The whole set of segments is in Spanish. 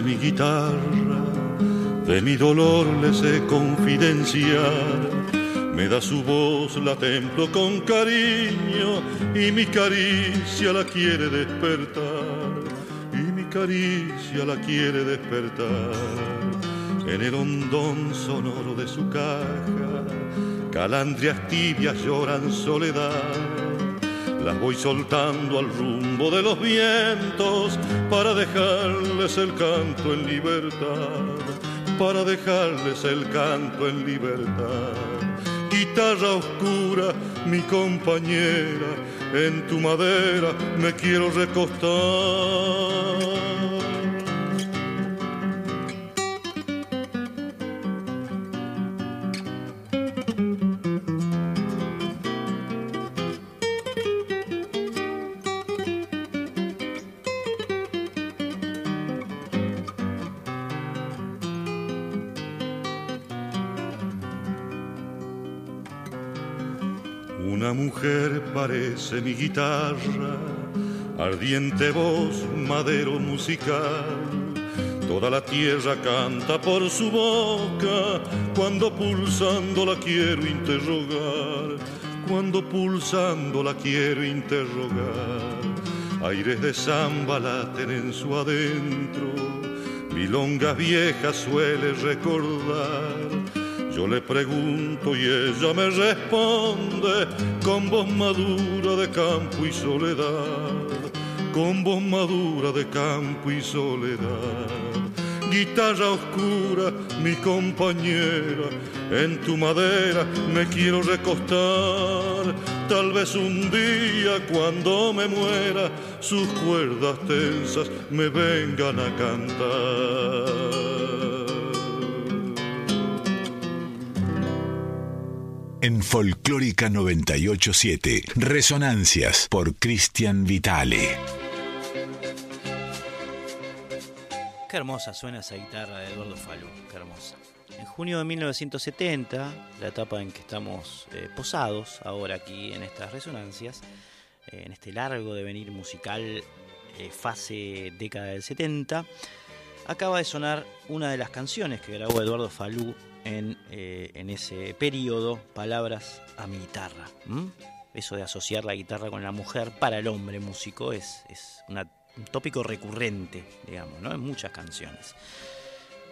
Parece mi guitarra, de mi dolor le sé confidenciar. Me da su voz, la templo con cariño y mi caricia la quiere despertar. Y mi caricia la quiere despertar. En el hondón sonoro de su caja, calandrias tibias lloran soledad las voy soltando al rumbo de los vientos para dejarles el canto en libertad, para dejarles el canto en libertad. Guitarra oscura, mi compañera, en tu madera me quiero recostar parece mi guitarra, ardiente voz, madero musical. Toda la tierra canta por su boca, cuando pulsando la quiero interrogar, cuando pulsando la quiero interrogar. Aires de samba laten en su adentro, milonga vieja suele recordar yo le pregunto y ella me responde con voz madura de campo y soledad, con voz madura de campo y soledad. Guitarra oscura, mi compañera, en tu madera me quiero recostar. Tal vez un día cuando me muera, sus cuerdas tensas me vengan a cantar. En Folclórica 987. Resonancias por Cristian Vitale. Qué hermosa suena esa guitarra de Eduardo Falú, qué hermosa. En junio de 1970, la etapa en que estamos eh, posados ahora aquí en estas resonancias, eh, en este largo devenir musical eh, fase década del 70, acaba de sonar una de las canciones que grabó Eduardo Falú eh, en, ese periodo palabras a mi guitarra. Eso de asociar la guitarra con la mujer para el hombre músico es, un tópico recurrente, digamos, en muchas canciones.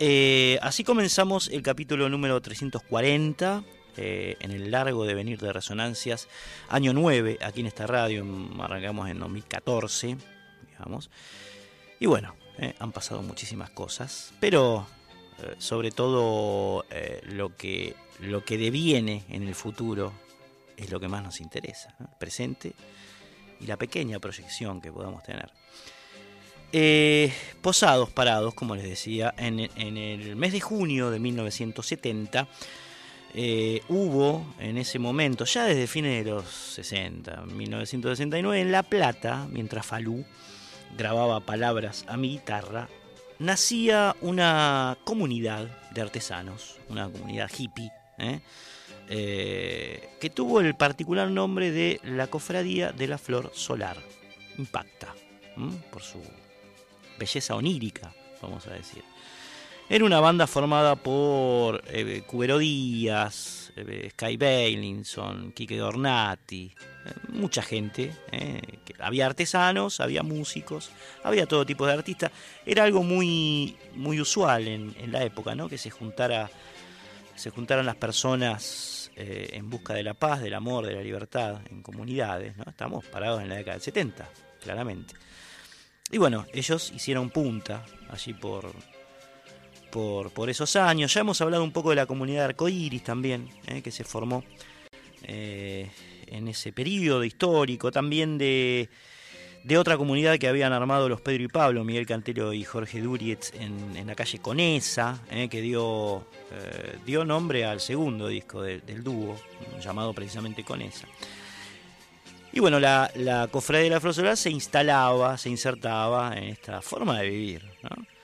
Eh, así comenzamos el capítulo número 340 eh, en el largo devenir de resonancias, año 9, aquí en esta radio, arrancamos en 2014, digamos. Y bueno, han pasado muchísimas cosas, pero sobre todo eh, lo, que, lo que deviene en el futuro es lo que más nos interesa, el presente y la pequeña proyección que podamos tener. Eh, posados, parados, como les decía, en, el mes de junio de 1970 hubo en ese momento, ya desde fines de los 60, 1969, en La Plata, mientras Falú grababa palabras a mi guitarra, nacía una comunidad de artesanos, una comunidad hippie, ¿eh? Eh, que tuvo el particular nombre de la Cofradía de la Flor Solar. Impacta, por su belleza onírica, vamos a decir. Era una banda formada por eh, Cubero Díaz, eh, Sky Bailinson, Quique Dornati, eh, mucha gente. Eh, había artesanos, había músicos, había todo tipo de artistas. Era algo muy, muy usual en, la época, ¿no? Que se juntara, se juntaran las personas en busca de la paz, del amor, de la libertad, en comunidades, ¿no? Estamos parados en la década del 70, claramente. Y bueno, ellos hicieron punta allí por, por, esos años. Ya hemos hablado un poco de la comunidad de Arcoiris también, eh, que se formó eh, en ese periodo histórico. También de, otra comunidad que habían armado los Pedro y Pablo, Miguel Cantero y Jorge Durietz, en, la calle Conesa, eh, que dio, dio nombre al segundo disco de, del dúo, llamado precisamente Conesa. Y bueno, la, la cofradía de la Flor se instalaba, se insertaba en esta forma de vivir. ¿no?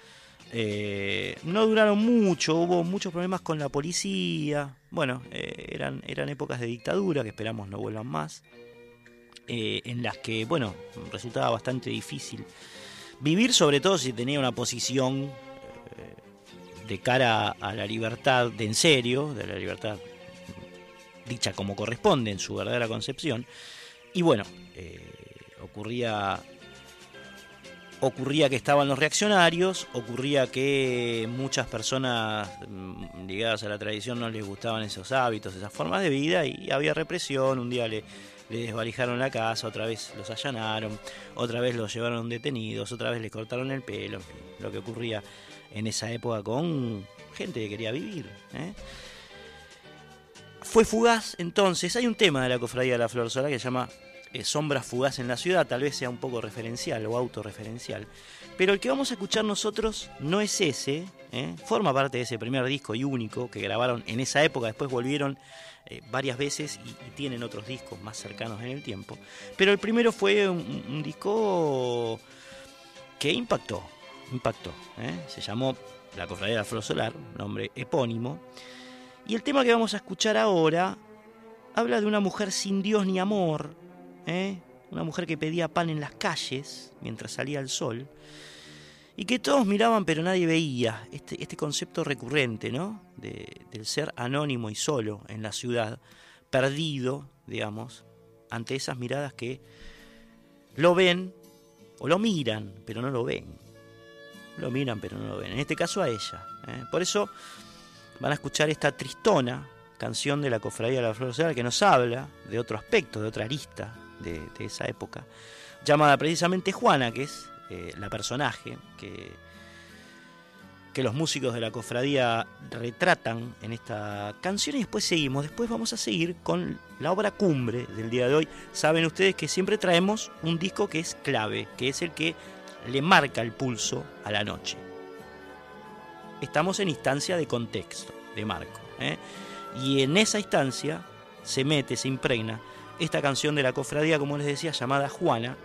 Eh, no duraron mucho, hubo muchos problemas con la policía. Bueno, eh, eran, eran épocas de dictadura que esperamos no vuelvan más. Eh, en las que, bueno, resultaba bastante difícil vivir, sobre todo si tenía una posición de cara a la libertad de en serio, de la libertad dicha como corresponde en su verdadera concepción. Y bueno, ocurría, ocurría que estaban los reaccionarios, ocurría que muchas personas mm, ligadas a la tradición no les gustaban esos hábitos, esas formas de vida y había represión, un día le, le desvalijaron la casa, otra vez los allanaron, otra vez los llevaron detenidos, otra vez les cortaron el pelo, lo que ocurría en esa época con gente que quería vivir. ¿eh? Fue fugaz entonces, hay un tema de la cofradía de la Flor Sola que se llama eh, Sombras fugaz en la ciudad, tal vez sea un poco referencial o autorreferencial, pero el que vamos a escuchar nosotros no es ese, ¿eh? forma parte de ese primer disco y único que grabaron en esa época, después volvieron eh, varias veces y, tienen otros discos más cercanos en el tiempo, pero el primero fue un, disco que impactó, impactó, ¿eh? se llamó La Cofradía de la Flor Solar, nombre epónimo, y el tema que vamos a escuchar ahora habla de una mujer sin Dios ni amor, ¿eh? una mujer que pedía pan en las calles mientras salía el sol, y que todos miraban pero nadie veía, este, este concepto recurrente, ¿no? De, del ser anónimo y solo en la ciudad, perdido, digamos, ante esas miradas que lo ven o lo miran, pero no lo ven. Lo miran, pero no lo ven. En este caso a ella. ¿eh? Por eso van a escuchar esta tristona canción de la Cofradía de la Flor Solar que nos habla de otro aspecto, de otra arista de, esa época, llamada precisamente Juana, que es eh, la personaje que, que los músicos de la cofradía retratan en esta canción y después seguimos, después vamos a seguir con la obra cumbre del día de hoy. Saben ustedes que siempre traemos un disco que es clave, que es el que le marca el pulso a la noche. Estamos en instancia de contexto, de marco. ¿eh? Y en esa instancia se mete, se impregna esta canción de la cofradía, como les decía, llamada Juana,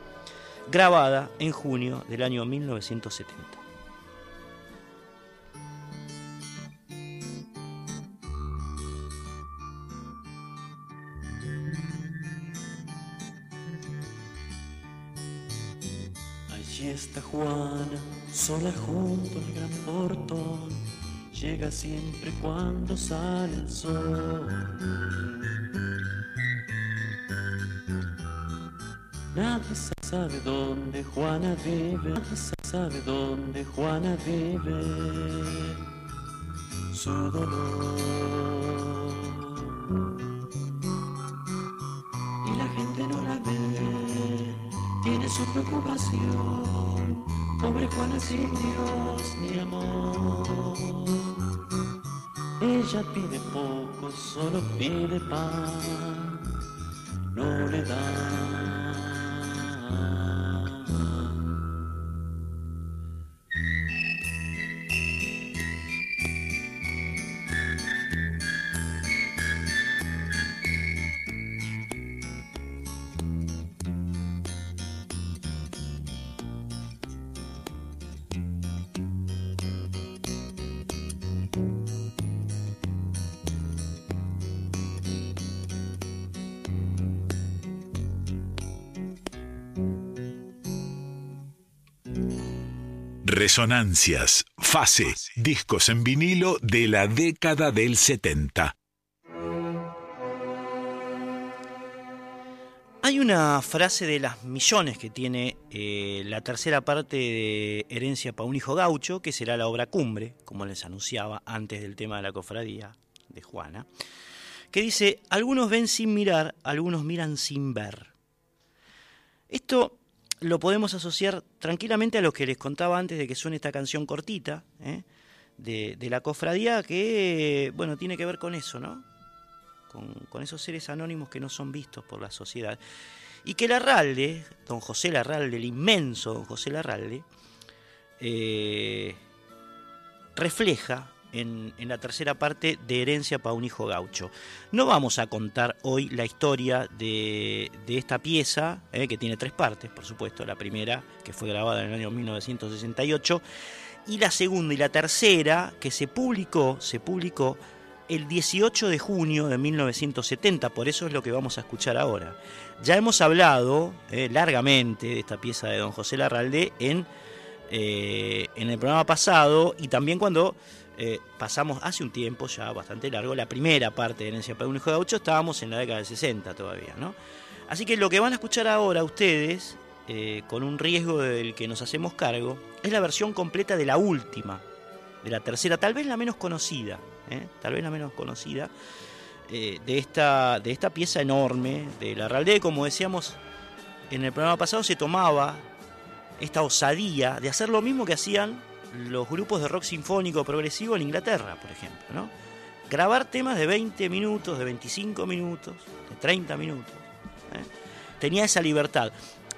grabada en junio del año 1970. Allí está Juana, sola junto al gran portón, llega siempre cuando sale el sol. Nadie sabe dónde Juana vive, nadie sabe dónde Juana vive. Su dolor. Y la gente no la ve, tiene su preocupación. Pobre Juana sin Dios ni amor. Ella pide poco, solo pide pan, no le dan. Ah. Resonancias, fase, discos en vinilo de la década del 70. Hay una frase de las millones que tiene eh, la tercera parte de Herencia para un hijo gaucho, que será la obra cumbre, como les anunciaba antes del tema de la cofradía de Juana, que dice, algunos ven sin mirar, algunos miran sin ver. Esto lo podemos asociar tranquilamente a lo que les contaba antes de que suene esta canción cortita ¿eh? de, la cofradía, que bueno, tiene que ver con eso, ¿no? Con, esos seres anónimos que no son vistos por la sociedad. Y que Larralde, don José Larralde, el inmenso don José Larralde, eh, refleja en, la tercera parte de Herencia para un hijo gaucho. No vamos a contar hoy la historia de, esta pieza, eh, que tiene tres partes, por supuesto. La primera, que fue grabada en el año 1968, y la segunda y la tercera, que se publicó, se publicó el 18 de junio de 1970, por eso es lo que vamos a escuchar ahora. Ya hemos hablado eh, largamente de esta pieza de don José Larralde en, eh, en el programa pasado y también cuando eh, pasamos hace un tiempo ya bastante largo la primera parte de Herencia para un hijo de gaucho, estábamos en la década del 60 todavía, ¿no? Así que lo que van a escuchar ahora ustedes, eh, con un riesgo del que nos hacemos cargo, es la versión completa de la última, de la tercera, tal vez la menos conocida, ¿eh? tal vez la menos conocida, de, esta, de esta pieza enorme de la Ralde, como decíamos en el programa pasado, se tomaba esta osadía de hacer lo mismo que hacían los grupos de rock sinfónico progresivo en Inglaterra, por ejemplo. ¿no? Grabar temas de 20 minutos, de 25 minutos, de 30 minutos. ¿eh? Tenía esa libertad.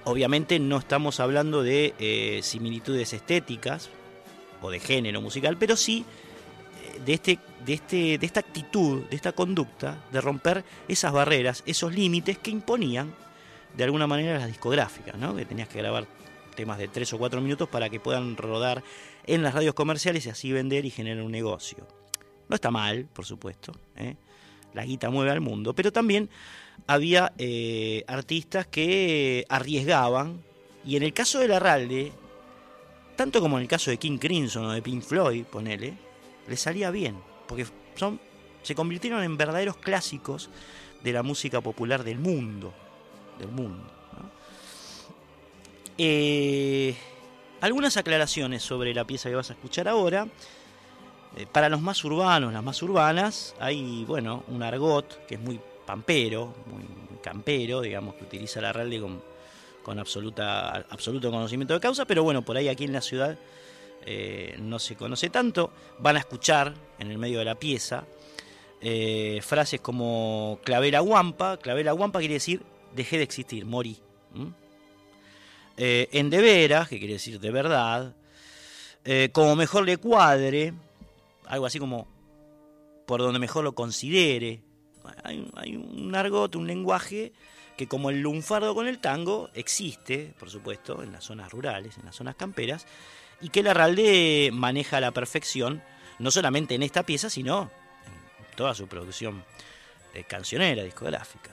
Obviamente no estamos hablando de eh, similitudes estéticas o de género musical, pero sí eh, de, este, de, este, de esta actitud, de esta conducta, de romper esas barreras, esos límites que imponían de alguna manera las discográficas, ¿no? que tenías que grabar temas de 3 o 4 minutos para que puedan rodar en las radios comerciales y así vender y generar un negocio. No está mal, por supuesto. ¿eh? La guita mueve al mundo, pero también había eh, artistas que arriesgaban y en el caso de Larralde, tanto como en el caso de King Crimson o de Pink Floyd, ponele, le salía bien, porque son, se convirtieron en verdaderos clásicos de la música popular del mundo, del mundo. Eh, algunas aclaraciones sobre la pieza que vas a escuchar ahora. Eh, para los más urbanos, las más urbanas, hay, bueno, un argot que es muy pampero, muy campero, digamos, que utiliza la RALDE con, con absoluta, absoluto conocimiento de causa, pero bueno, por ahí aquí en la ciudad eh, no se conoce tanto. Van a escuchar en el medio de la pieza eh, frases como clavera guampa. Clavera guampa quiere decir dejé de existir, morí. Eh, en de veras, que quiere decir de verdad, eh, como mejor le cuadre, algo así como por donde mejor lo considere. Hay, un argot, un lenguaje que como el lunfardo con el tango existe, por supuesto, en las zonas rurales, en las zonas camperas, y que la Ralde maneja a la perfección, no solamente en esta pieza, sino en toda su producción de cancionera, discográfica.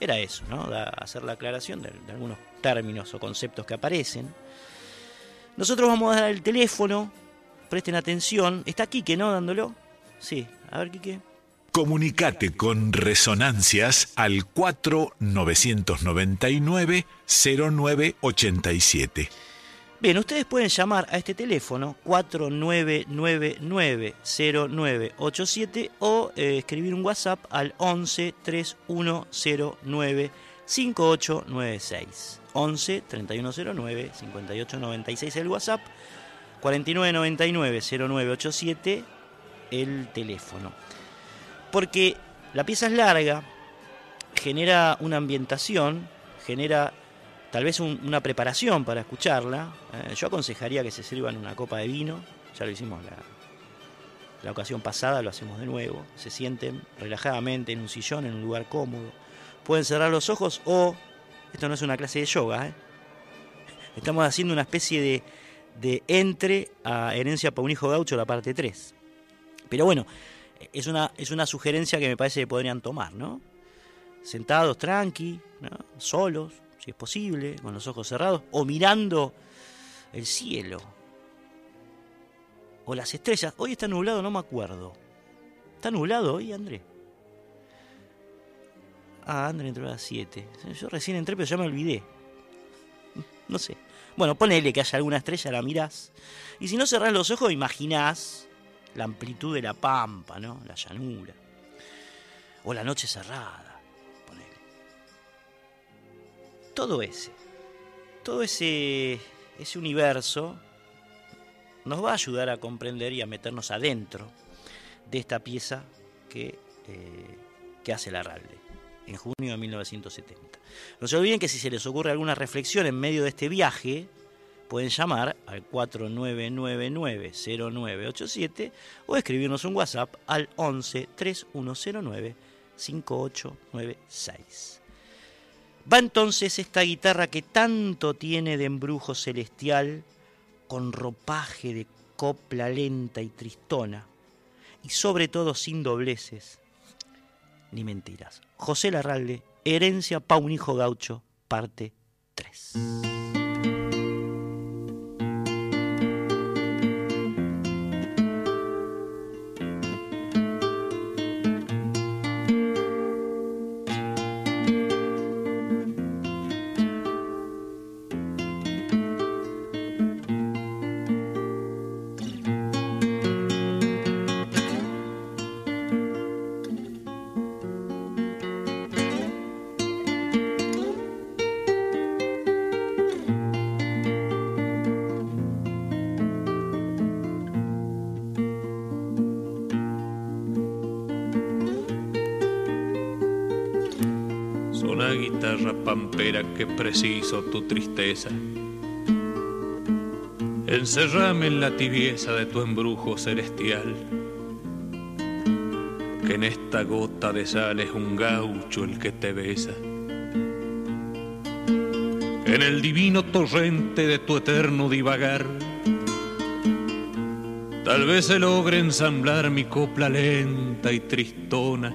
Era eso, ¿no? hacer la aclaración de algunos términos o conceptos que aparecen. Nosotros vamos a dar el teléfono, presten atención. Está Quique, ¿no? Dándolo. Sí, a ver, Quique. Comunicate con Resonancias al 4999-0987. Bien, ustedes pueden llamar a este teléfono 4999-0987 o eh, escribir un WhatsApp al 11 3109 5896. 11 3109 5896 el WhatsApp, 4999 0987 el teléfono. Porque la pieza es larga, genera una ambientación, genera tal vez una preparación para escucharla. Eh, yo aconsejaría que se sirvan una copa de vino, ya lo hicimos la, la ocasión pasada, lo hacemos de nuevo. Se sienten relajadamente en un sillón, en un lugar cómodo pueden cerrar los ojos o, esto no es una clase de yoga, ¿eh? estamos haciendo una especie de, de entre a Herencia para un hijo gaucho, la parte 3. Pero bueno, es una, es una sugerencia que me parece que podrían tomar, ¿no? Sentados, tranqui, solos, es posible, con los ojos cerrados, o mirando el cielo, o las estrellas. Hoy está nublado, no me acuerdo. ¿Está nublado hoy, André? Ah, André entró a las 7. Yo recién entré, pero ya me olvidé. No sé. Bueno, ponele que haya alguna estrella, la mirás. Y si no cerrás los ojos, imaginás la amplitud de la pampa, ¿no? La llanura. O la noche cerrada. Todo ese. todo ese, ese universo nos va a ayudar a comprender y a meternos adentro de esta pieza que, eh, que hace la Ralde en junio de 1970. No se olviden que si se les ocurre alguna reflexión en medio de este viaje, pueden llamar al 4999-0987 o escribirnos un WhatsApp al 11 3109 5896. Va entonces esta guitarra que tanto tiene de embrujo celestial, con ropaje de copla lenta y tristona, y sobre todo sin dobleces ni mentiras. José Larralde, Herencia pa' un hijo gaucho, parte 3. Preciso tu tristeza. Encerrame en la tibieza de tu embrujo celestial, que en esta gota de sal es un gaucho el que te besa. En el divino torrente de tu eterno divagar, tal vez se logre ensamblar mi copla lenta y tristona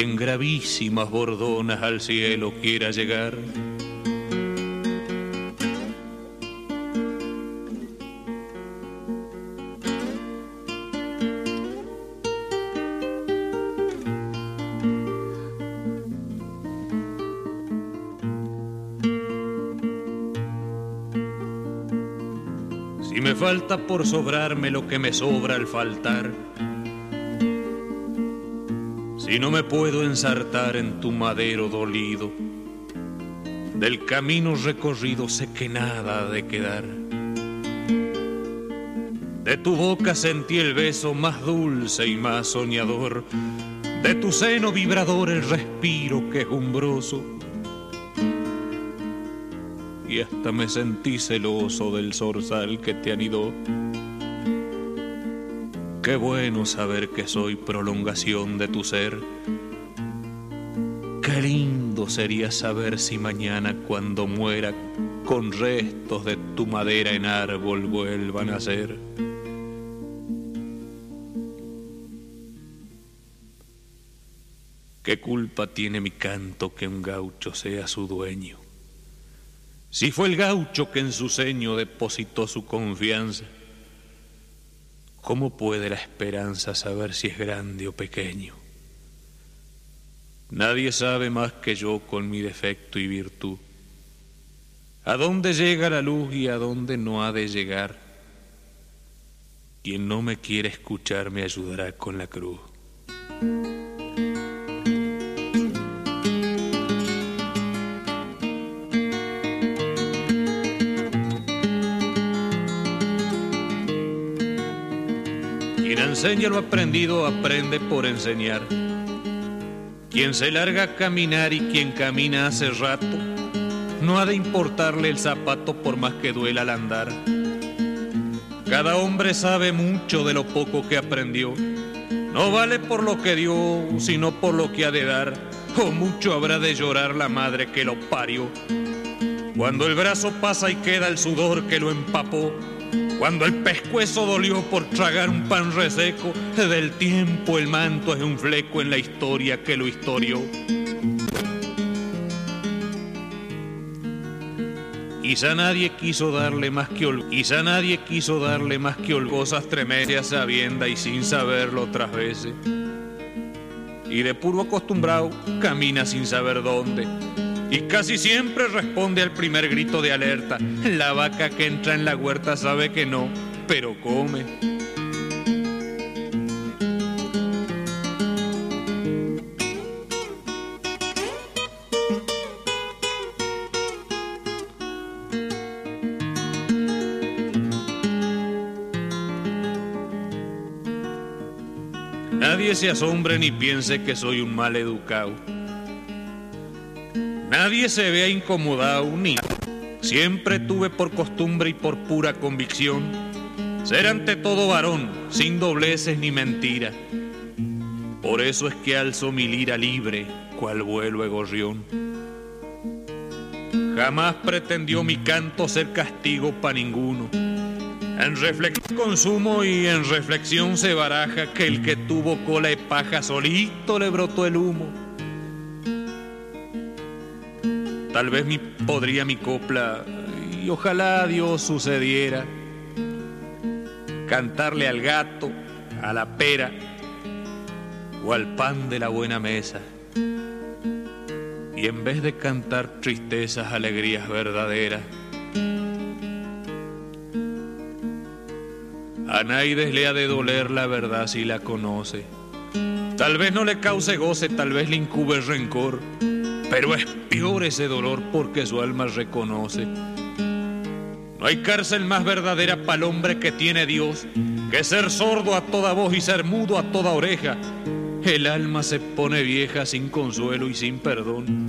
en gravísimas bordonas al cielo quiera llegar. Si me falta por sobrarme lo que me sobra al faltar, y no me puedo ensartar en tu madero dolido. Del camino recorrido sé que nada ha de quedar. De tu boca sentí el beso más dulce y más soñador. De tu seno vibrador el respiro quejumbroso. Y hasta me sentí celoso del zorzal que te anidó. Qué bueno saber que soy prolongación de tu ser. Qué lindo sería saber si mañana cuando muera con restos de tu madera en árbol vuelvan a ser. ¿Qué culpa tiene mi canto que un gaucho sea su dueño? Si fue el gaucho que en su seño depositó su confianza, ¿Cómo puede la esperanza saber si es grande o pequeño? Nadie sabe más que yo con mi defecto y virtud. ¿A dónde llega la luz y a dónde no ha de llegar? Quien no me quiere escuchar me ayudará con la cruz. Enseña lo aprendido, aprende por enseñar. Quien se larga a caminar y quien camina hace rato, no ha de importarle el zapato por más que duela al andar. Cada hombre sabe mucho de lo poco que aprendió. No vale por lo que dio, sino por lo que ha de dar. O mucho habrá de llorar la madre que lo parió. Cuando el brazo pasa y queda el sudor que lo empapó, cuando el pescuezo dolió por tragar un pan reseco, del tiempo el manto es un fleco en la historia que lo historió. Quizá nadie quiso darle más que quizá nadie quiso darle más que holgosas tremerias sabienda y sin saberlo otras veces. Y de puro acostumbrado camina sin saber dónde y casi siempre responde al primer grito de alerta. La vaca que entra en la huerta sabe que no, pero come. Nadie se asombre ni piense que soy un mal educado Nadie se vea incomodado ni siempre tuve por costumbre y por pura convicción ser ante todo varón, sin dobleces ni mentira. Por eso es que alzo mi lira libre, cual vuelo de gorrión. Jamás pretendió mi canto ser castigo para ninguno. En reflexión consumo y en reflexión se baraja que el que tuvo cola de paja solito le brotó el humo. Tal vez mi, podría mi copla, y ojalá Dios sucediera, cantarle al gato, a la pera o al pan de la buena mesa. Y en vez de cantar tristezas, alegrías verdaderas, A Naides le ha de doler la verdad si la conoce. Tal vez no le cause goce, tal vez le incube rencor, pero es peor ese dolor porque su alma reconoce. No hay cárcel más verdadera para el hombre que tiene Dios que ser sordo a toda voz y ser mudo a toda oreja. El alma se pone vieja sin consuelo y sin perdón.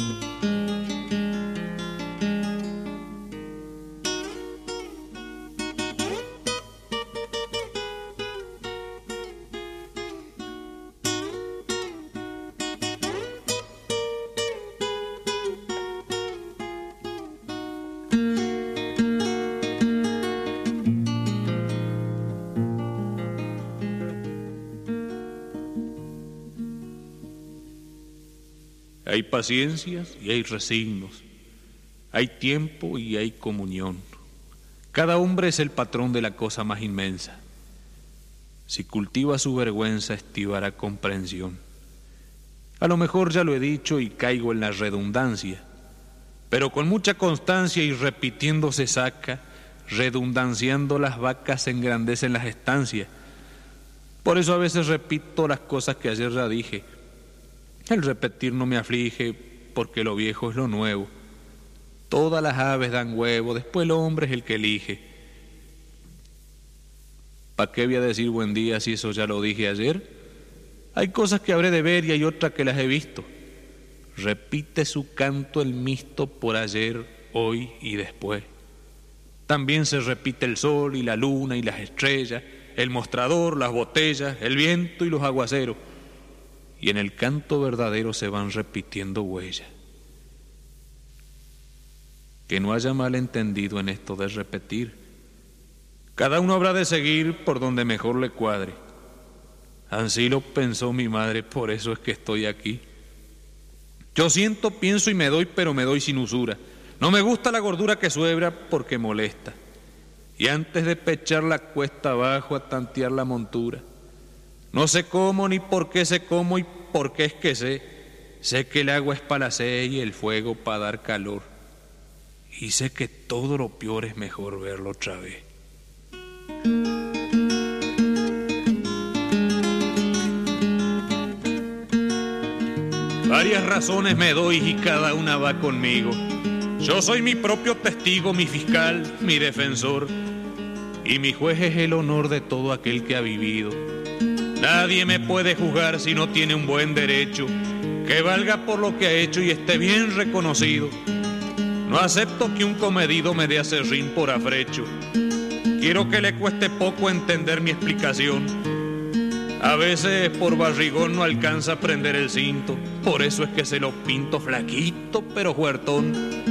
Paciencias y hay resignos. Hay tiempo y hay comunión. Cada hombre es el patrón de la cosa más inmensa. Si cultiva su vergüenza, estivará comprensión. A lo mejor ya lo he dicho y caigo en la redundancia, pero con mucha constancia y repitiendo se saca, redundanciando las vacas engrandecen las estancias. Por eso a veces repito las cosas que ayer ya dije el repetir no me aflige porque lo viejo es lo nuevo. Todas las aves dan huevo, después el hombre es el que elige. ¿Para qué voy a decir buen día si eso ya lo dije ayer? Hay cosas que habré de ver y hay otras que las he visto. Repite su canto el misto por ayer, hoy y después. También se repite el sol y la luna y las estrellas, el mostrador, las botellas, el viento y los aguaceros y en el canto verdadero se van repitiendo huellas. Que no haya malentendido en esto de repetir. Cada uno habrá de seguir por donde mejor le cuadre. Así lo pensó mi madre, por eso es que estoy aquí. Yo siento, pienso y me doy, pero me doy sin usura. No me gusta la gordura que suebra porque molesta. Y antes de pechar la cuesta abajo a tantear la montura, no sé cómo ni por qué sé cómo y por qué es que sé. Sé que el agua es para la sed y el fuego para dar calor. Y sé que todo lo peor es mejor verlo otra vez. Varias razones me doy y cada una va conmigo. Yo soy mi propio testigo, mi fiscal, mi defensor. Y mi juez es el honor de todo aquel que ha vivido Nadie me puede juzgar si no tiene un buen derecho, que valga por lo que ha hecho y esté bien reconocido. No acepto que un comedido me dé a serrín por afrecho. Quiero que le cueste poco entender mi explicación. A veces por barrigón no alcanza a prender el cinto, por eso es que se lo pinto flaquito pero huertón.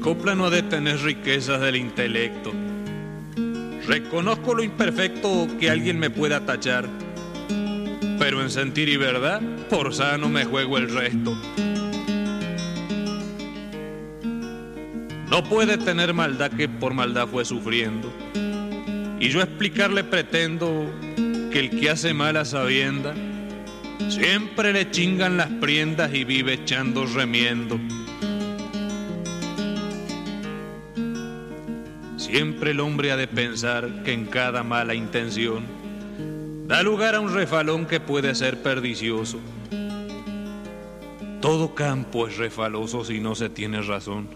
Copla no ha de tener riquezas del intelecto. Reconozco lo imperfecto que alguien me pueda tachar, pero en sentir y verdad, por sano me juego el resto. No puede tener maldad que por maldad fue sufriendo. Y yo explicarle pretendo que el que hace mala sabienda, siempre le chingan las prendas y vive echando remiendo. Siempre el hombre ha de pensar que en cada mala intención da lugar a un refalón que puede ser perdicioso. Todo campo es refaloso si no se tiene razón.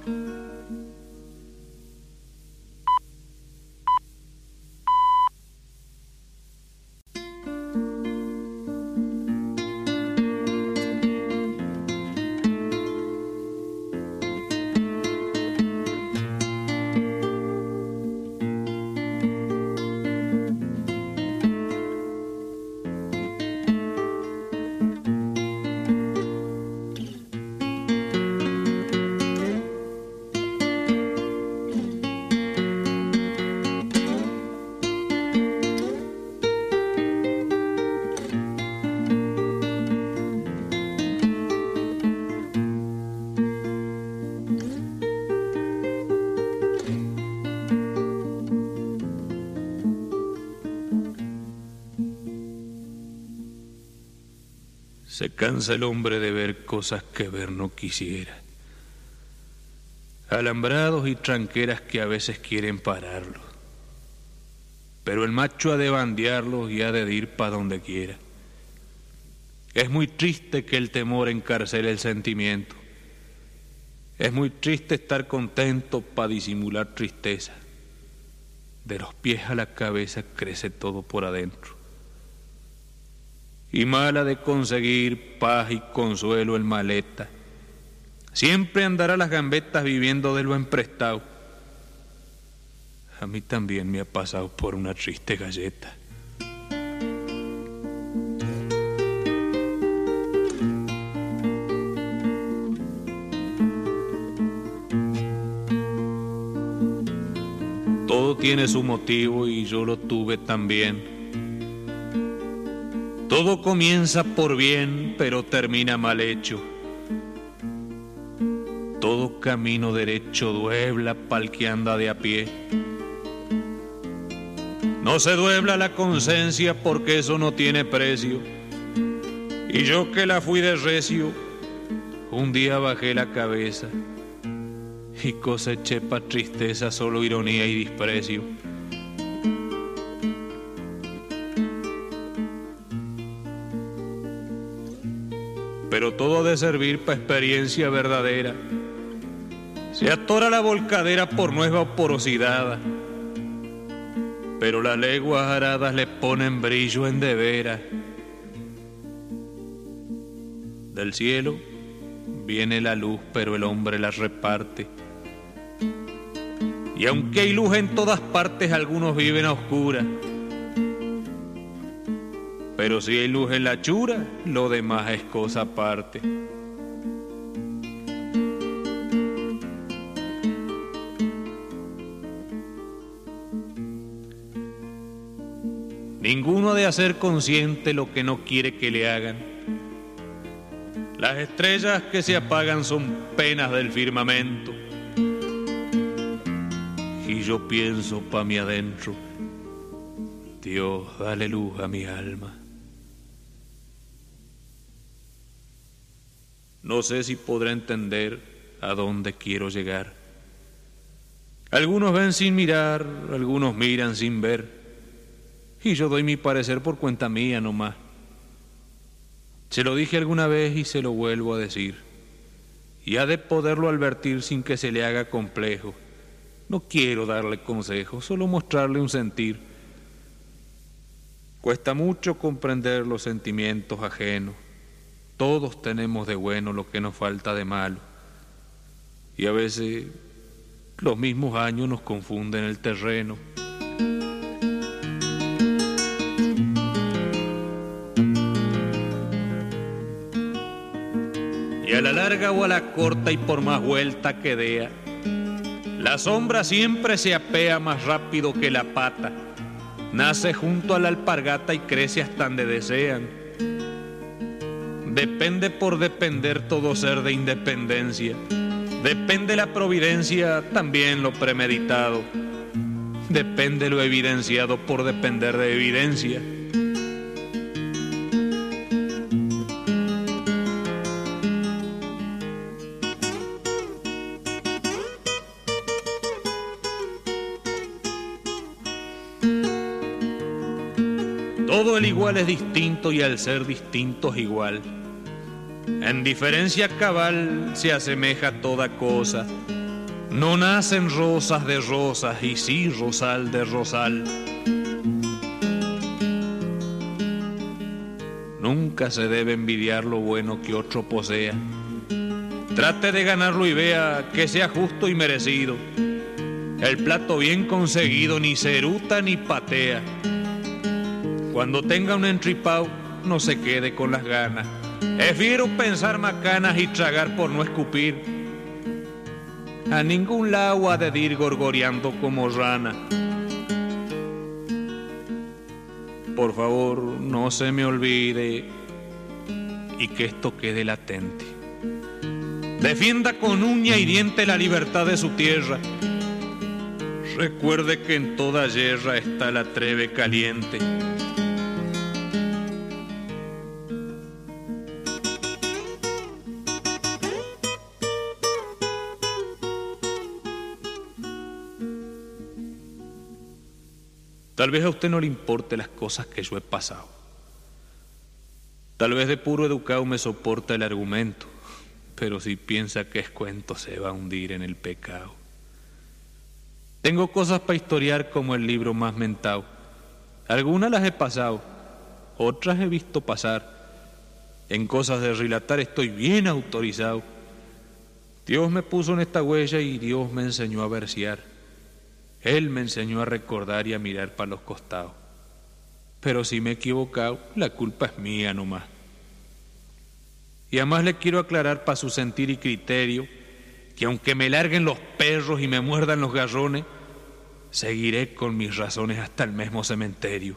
Se cansa el hombre de ver cosas que ver no quisiera. Alambrados y tranqueras que a veces quieren pararlo. Pero el macho ha de bandearlos y ha de ir para donde quiera. Es muy triste que el temor encarcele el sentimiento. Es muy triste estar contento para disimular tristeza. De los pies a la cabeza crece todo por adentro. Y mala de conseguir paz y consuelo el maleta. Siempre andará las gambetas viviendo de lo emprestado. A mí también me ha pasado por una triste galleta. tiene su motivo y yo lo tuve también. Todo comienza por bien, pero termina mal hecho. Todo camino derecho duebla pa'l que anda de a pie. No se duebla la conciencia porque eso no tiene precio. Y yo que la fui de recio, un día bajé la cabeza y coseché pa' tristeza solo ironía y desprecio. Pero todo de servir pa' experiencia verdadera. Se atora la volcadera por nueva porosidad, pero las leguas aradas le ponen brillo en de veras. Del cielo viene la luz, pero el hombre la reparte y aunque hay luz en todas partes, algunos viven a oscuras. Pero si hay luz en la chura, lo demás es cosa aparte. Ninguno de hacer consciente lo que no quiere que le hagan. Las estrellas que se apagan son penas del firmamento y yo pienso pa' mi adentro, Dios, dale luz a mi alma. No sé si podré entender a dónde quiero llegar. Algunos ven sin mirar, algunos miran sin ver, y yo doy mi parecer por cuenta mía nomás. Se lo dije alguna vez y se lo vuelvo a decir, y ha de poderlo advertir sin que se le haga complejo no quiero darle consejos, solo mostrarle un sentir. Cuesta mucho comprender los sentimientos ajenos. Todos tenemos de bueno lo que nos falta de malo. Y a veces los mismos años nos confunden el terreno. Y a la larga o a la corta y por más vuelta que dea, la sombra siempre se apea más rápido que la pata. Nace junto a la alpargata y crece hasta donde desean. Depende por depender todo ser de independencia. Depende la providencia, también lo premeditado. Depende lo evidenciado por depender de evidencia. igual es distinto y al ser distinto es igual. En diferencia cabal se asemeja toda cosa. No nacen rosas de rosas y sí rosal de rosal. Nunca se debe envidiar lo bueno que otro posea. Trate de ganarlo y vea que sea justo y merecido. El plato bien conseguido ni se eruta ni patea cuando tenga un entripao, no se quede con las ganas. Prefiero pensar macanas y tragar por no escupir. A ningún lado ha de ir gorgoreando como rana. Por favor, no se me olvide y que esto quede latente. Defienda con uña y diente la libertad de su tierra. Recuerde que en toda guerra está la treve caliente. Tal vez a usted no le importe las cosas que yo he pasado. Tal vez de puro educado me soporta el argumento, pero si piensa que es cuento se va a hundir en el pecado. Tengo cosas para historiar como el libro más mentado. Algunas las he pasado, otras he visto pasar. En cosas de relatar estoy bien autorizado. Dios me puso en esta huella y Dios me enseñó a versear. Él me enseñó a recordar y a mirar para los costados. Pero si me he equivocado, la culpa es mía nomás. Y además le quiero aclarar para su sentir y criterio que aunque me larguen los perros y me muerdan los garrones, seguiré con mis razones hasta el mismo cementerio.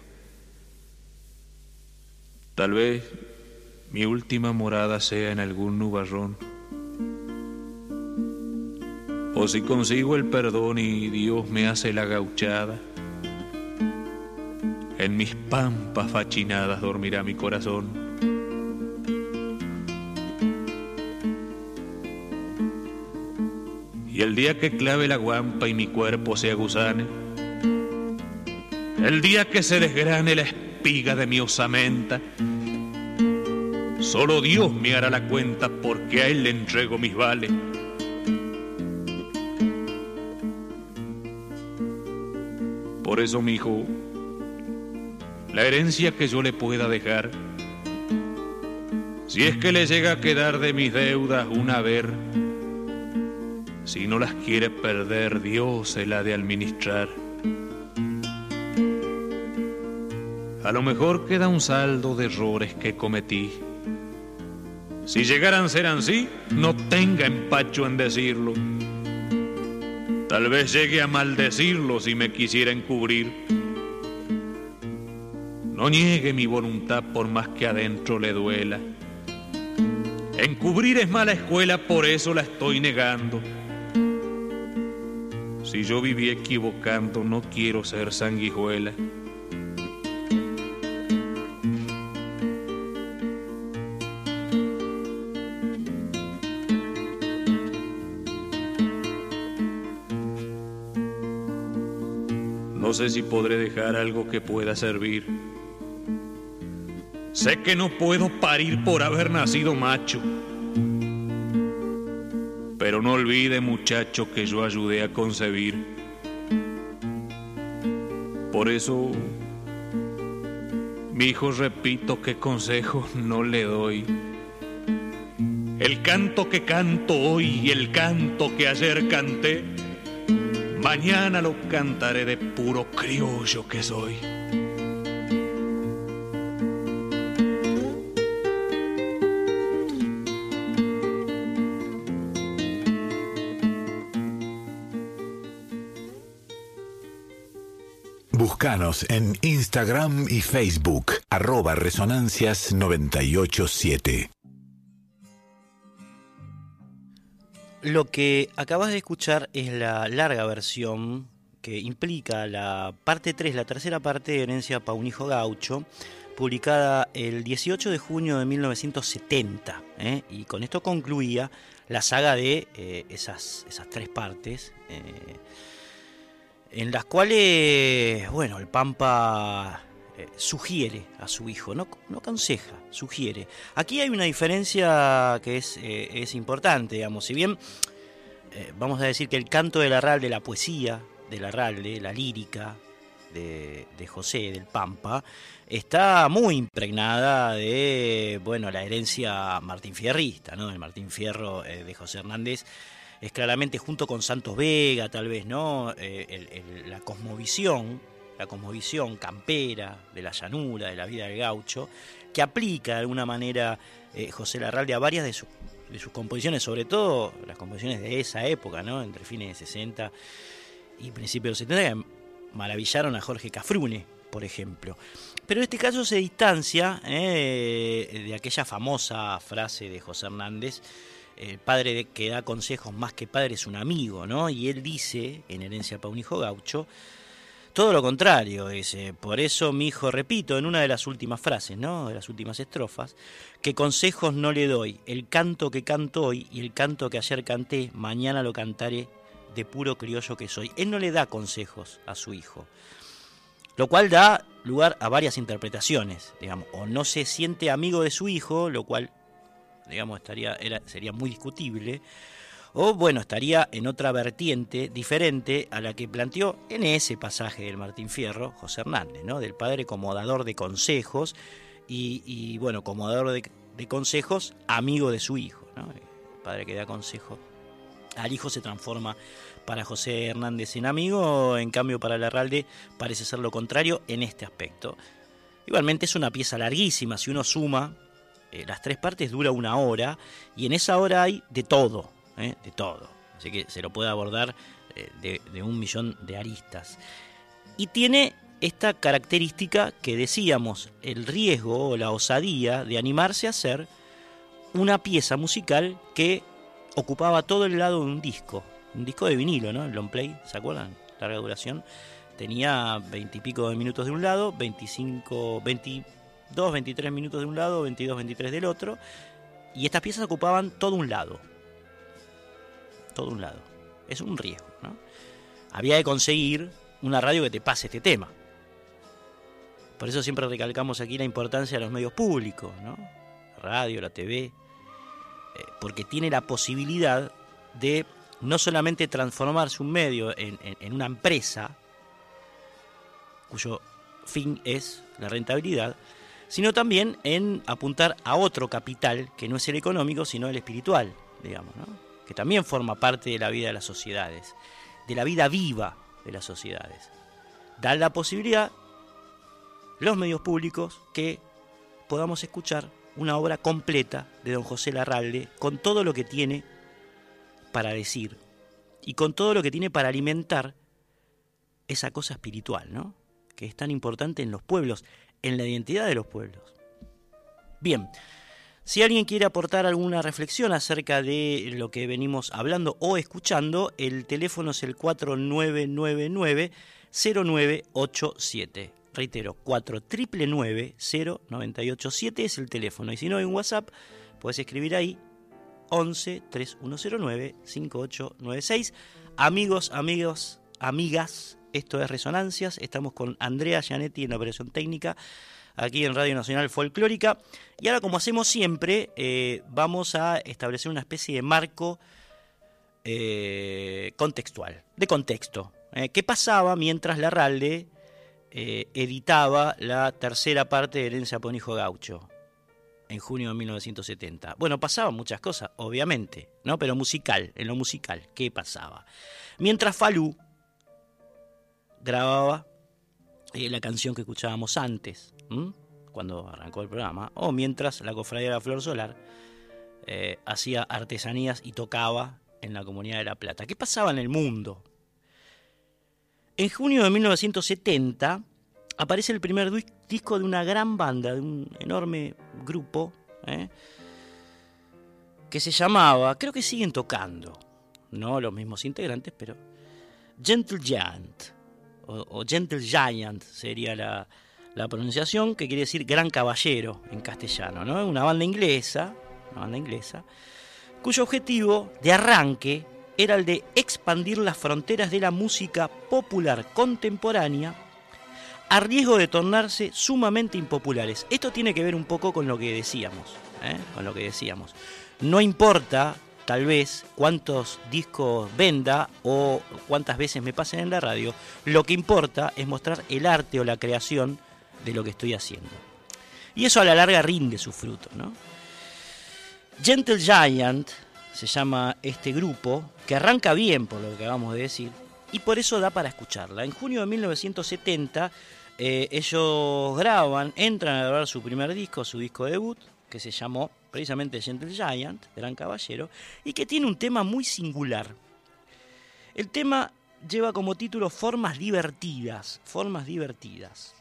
Tal vez mi última morada sea en algún nubarrón. O si consigo el perdón y Dios me hace la gauchada, en mis pampas fachinadas dormirá mi corazón. Y el día que clave la guampa y mi cuerpo se aguzane, el día que se desgrane la espiga de mi osamenta, solo Dios me hará la cuenta porque a Él le entrego mis vales. Por eso, mi hijo, la herencia que yo le pueda dejar, si es que le llega a quedar de mis deudas un haber, si no las quiere perder, Dios se la de administrar. A lo mejor queda un saldo de errores que cometí. Si llegaran a ser así, no tenga empacho en decirlo. Tal vez llegue a maldecirlo si me quisiera encubrir. No niegue mi voluntad por más que adentro le duela. Encubrir es mala escuela, por eso la estoy negando. Si yo viví equivocando, no quiero ser sanguijuela. Sé si podré dejar algo que pueda servir. Sé que no puedo parir por haber nacido macho pero no olvide muchacho que yo ayudé a concebir. Por eso, mi hijo, repito que consejo no le doy. El canto que canto hoy y el canto que ayer canté, mañana lo cantaré de puro criollo que soy. Búscanos en Instagram y Facebook, arroba resonancias987. Lo que acabas de escuchar es la larga versión que implica la parte 3, la tercera parte de Herencia para un hijo gaucho, publicada el 18 de junio de 1970. ¿eh? Y con esto concluía la saga de eh, esas, tres partes. Eh, en las cuales, bueno, el Pampa sugiere a su hijo, no, no aconseja, sugiere. Aquí hay una diferencia que es, eh, es importante, digamos, si bien eh, vamos a decir que el canto del arralde, la poesía del arralde, la lírica de, de José, del Pampa, está muy impregnada de, bueno, la herencia Martín Fierrista, ¿no? El Martín Fierro de José Hernández es claramente junto con Santos Vega, tal vez, ¿no? Eh, la cosmovisión, la cosmovisión campera de la llanura, de la vida del gaucho, que aplica de alguna manera eh, José Larralde a varias de, sus composiciones, sobre todo las composiciones de esa época, ¿no? Entre fines de 60 y principios de 70, que maravillaron a Jorge Cafrune, por ejemplo. Pero en este caso se distancia eh, de aquella famosa frase de José Hernández, el padre que da consejos más que padre es un amigo, ¿no? Y él dice, en Herencia para un hijo gaucho, todo lo contrario, dice, por eso mi hijo, repito, en una de las últimas frases, ¿no? De las últimas estrofas, que consejos no le doy, el canto que canto hoy y el canto que ayer canté, mañana lo cantaré de puro criollo que soy. Él no le da consejos a su hijo. Lo cual da lugar a varias interpretaciones, digamos, o no se siente amigo de su hijo, lo cual, digamos, estaría, sería muy discutible, o bueno, estaría en otra vertiente diferente a la que planteó en ese pasaje del Martín Fierro José Hernández, ¿no? del padre como dador de consejos y, bueno, como dador de, consejos, amigo de su hijo. ¿no? El padre que da consejo al hijo se transforma para José Hernández en amigo, en cambio para Larralde parece ser lo contrario en este aspecto. Igualmente es una pieza larguísima, si uno suma eh, las tres partes dura una hora y en esa hora hay de todo, ¿eh? de todo. Así que se lo puede abordar eh, de, un millón de aristas. Y tiene esta característica que decíamos, el riesgo o la osadía de animarse a hacer una pieza musical que ocupaba todo el lado de un disco, un disco de vinilo, ¿no? El long play, ¿se acuerdan? Larga duración. Tenía veintipico de minutos de un lado, 25, 22, 23 minutos de un lado, 22, 23 del otro. Y estas piezas ocupaban todo un lado. Todo un lado. Es un riesgo, ¿no? Había que conseguir una radio que te pase este tema. Por eso siempre recalcamos aquí la importancia de los medios públicos, ¿no? La radio, la TV, eh, porque tiene la posibilidad de no solamente transformarse un medio en, una empresa, cuyo fin es la rentabilidad, sino también en apuntar a otro capital que no es el económico, sino el espiritual, digamos, también forma parte de la vida de las sociedades, de la vida viva de las sociedades. Da la posibilidad, los medios públicos, que podamos escuchar una obra completa de don José Larralde con todo lo que tiene para decir y con todo lo que tiene para alimentar esa cosa espiritual, ¿no? Que es tan importante en los pueblos, en la identidad de los pueblos. Bien, si alguien quiere aportar alguna reflexión acerca de lo que venimos hablando o escuchando, el teléfono es el 4999-0987. Reitero, 4999-0987 es el teléfono. Y si no, en WhatsApp, puedes escribir ahí 11 3109 5896. Amigos, amigos, amigas, esto es Resonancias. Estamos con Andrea Gianetti en la operación técnica aquí en Radio Nacional Folclórica. Y ahora, como hacemos siempre, eh, vamos a establecer una especie de marco eh, contextual, de contexto. Eh, ¿Qué pasaba mientras la RALDE editaba la tercera parte de Herencia por Hijo Gaucho? en junio de 1970. Bueno, pasaban muchas cosas, obviamente, ¿no? Pero musical, en lo musical, ¿qué pasaba? Mientras Falú grababa la canción que escuchábamos antes, cuando arrancó el programa, o mientras la cofradía de la Flor Solar eh, hacía artesanías y tocaba en la Comunidad de La Plata. ¿Qué pasaba en el mundo? En junio de 1970 aparece el primer disco de una gran banda, de un enorme grupo, ¿eh? que se llamaba, creo que siguen tocando, no los mismos integrantes, pero Gentle Giant, o, Gentle Giant sería la, la, pronunciación, que quiere decir gran caballero en castellano, ¿no? Una banda inglesa, una banda inglesa, cuyo objetivo de arranque era el de expandir las fronteras de la música popular contemporánea a riesgo de tornarse sumamente impopulares. Esto tiene que ver un poco con lo que decíamos, ¿eh? con lo que decíamos. No importa tal vez cuántos discos venda o cuántas veces me pasen en la radio, lo que importa es mostrar el arte o la creación de lo que estoy haciendo. Y eso a la larga rinde su fruto, ¿no? Gentle Giant se llama este grupo, que arranca bien por lo que acabamos de decir, y por eso da para escucharla. En junio de 1970 eh, ellos graban, entran a grabar su primer disco, su disco debut, que se llamó precisamente Gentle Giant, Gran Caballero, y que tiene un tema muy singular. El tema lleva como título Formas divertidas, formas divertidas.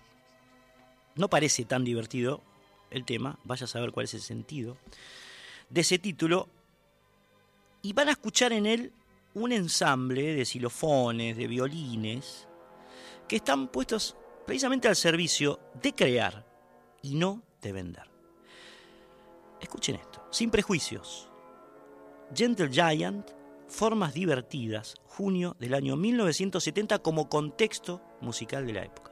No parece tan divertido el tema, vaya a saber cuál es el sentido de ese título, y van a escuchar en él un ensamble de xilofones, de violines, que están puestos precisamente al servicio de crear y no de vender. Escuchen esto, sin prejuicios. Gentle Giant, Formas Divertidas, junio del año 1970 como contexto musical de la época.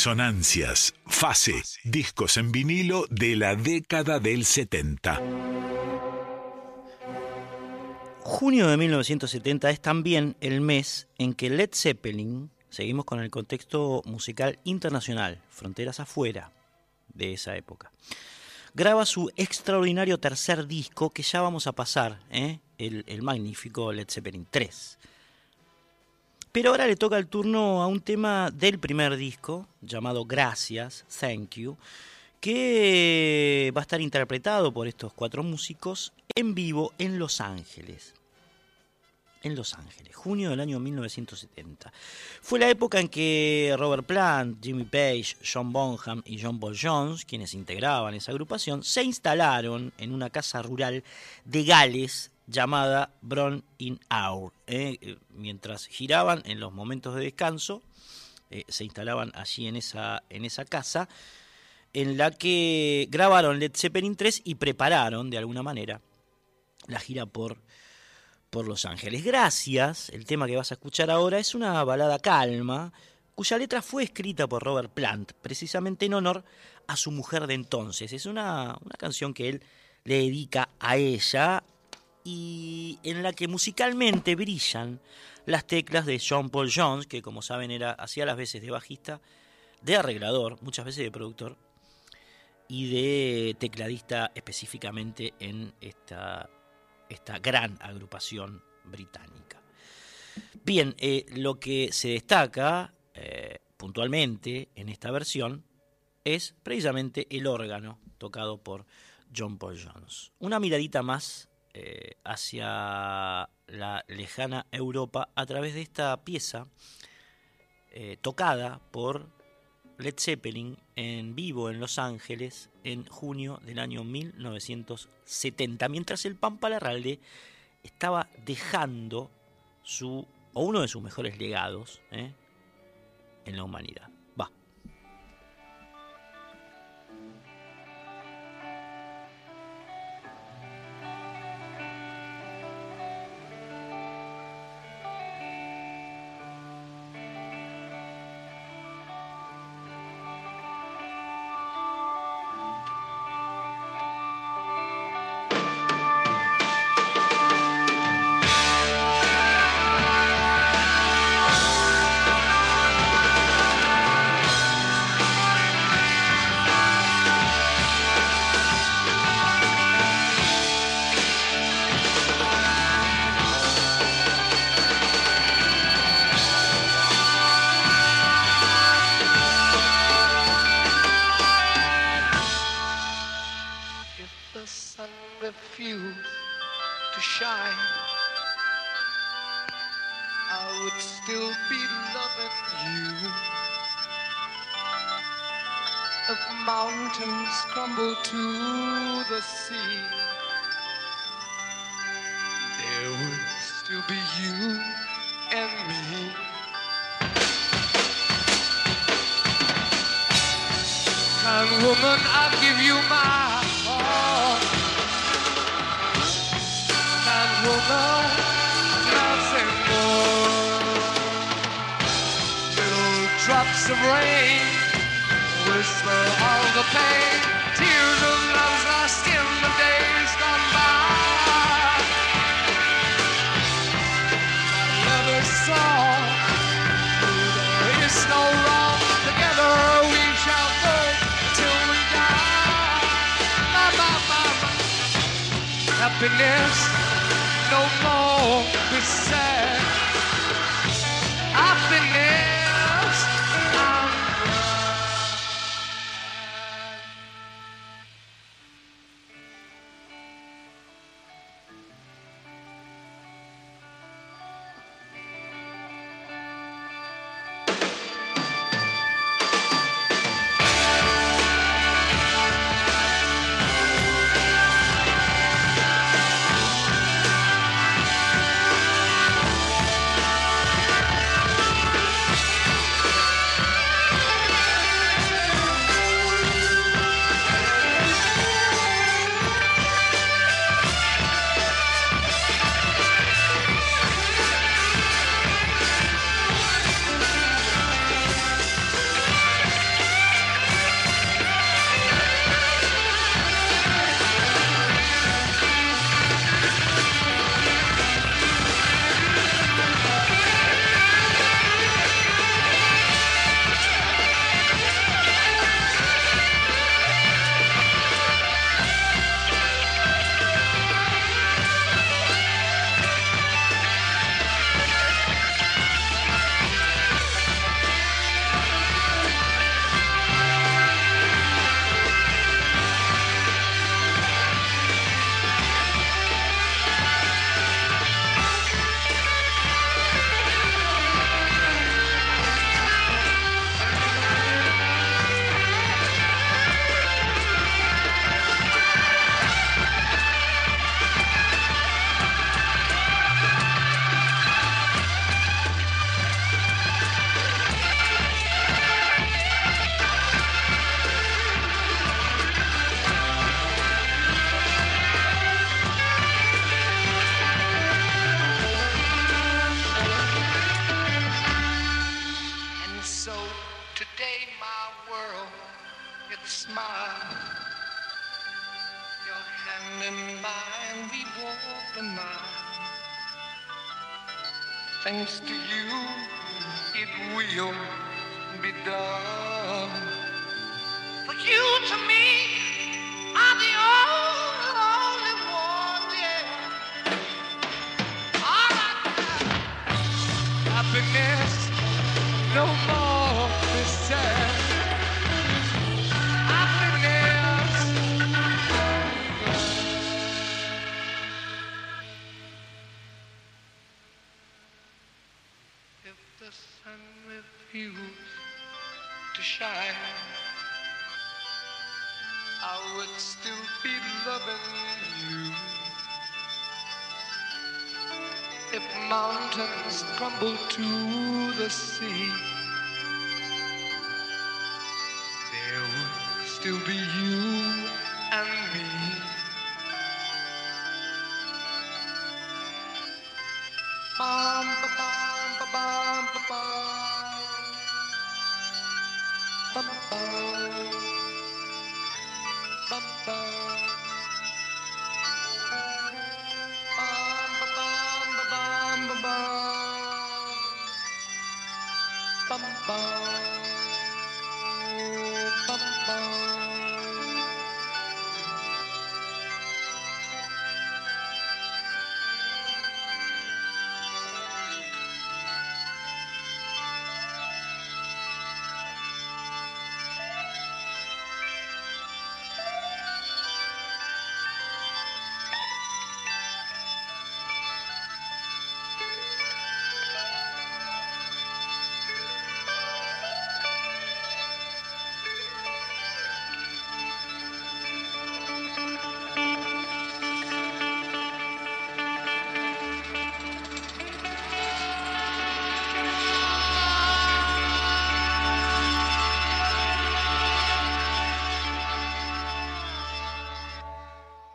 Resonancias, fase, discos en vinilo de la década del 70. Junio de 1970 es también el mes en que Led Zeppelin, seguimos con el contexto musical internacional, fronteras afuera de esa época, graba su extraordinario tercer disco que ya vamos a pasar, ¿eh? el, el magnífico Led Zeppelin 3. Pero ahora le toca el turno a un tema del primer disco, llamado Gracias, Thank You, que va a estar interpretado por estos cuatro músicos en vivo en Los Ángeles. En Los Ángeles, junio del año 1970. Fue la época en que Robert Plant, Jimmy Page, John Bonham y John Paul Jones, quienes integraban esa agrupación, se instalaron en una casa rural de Gales llamada Bron in Our. ¿eh? Eh, mientras giraban en los momentos de descanso, eh, se instalaban allí en esa, en esa casa, en la que grabaron Led Zeppelin 3 y prepararon de alguna manera la gira por, por Los Ángeles. Gracias, el tema que vas a escuchar ahora es una balada calma, cuya letra fue escrita por Robert Plant, precisamente en honor a su mujer de entonces. Es una, una canción que él le dedica a ella y en la que musicalmente brillan las teclas de John Paul Jones, que como saben era hacía las veces de bajista, de arreglador, muchas veces de productor y de tecladista específicamente en esta, esta gran agrupación británica. Bien, eh, lo que se destaca eh, puntualmente en esta versión es precisamente el órgano tocado por John Paul Jones. Una miradita más eh, hacia la lejana Europa a través de esta pieza eh, tocada por Led Zeppelin en vivo en Los Ángeles en junio del año 1970, mientras el Pampa Larralde estaba dejando su o uno de sus mejores legados ¿eh? en la humanidad. mountains crumble to the sea, there would still be you and me. Kind woman, I'll give you my heart. Kind woman, nothing more. Little drops of rain whisper all the pain. Tears of love's lost in the days gone by. There is no wrong. Together we shall go till we die. My, my, my, Happiness no more. Refused to shine, I would still be loving you. If mountains crumble to the sea, there would still be you and me. Bum, ba, bum, ba, bum, ba, bum. Thank you.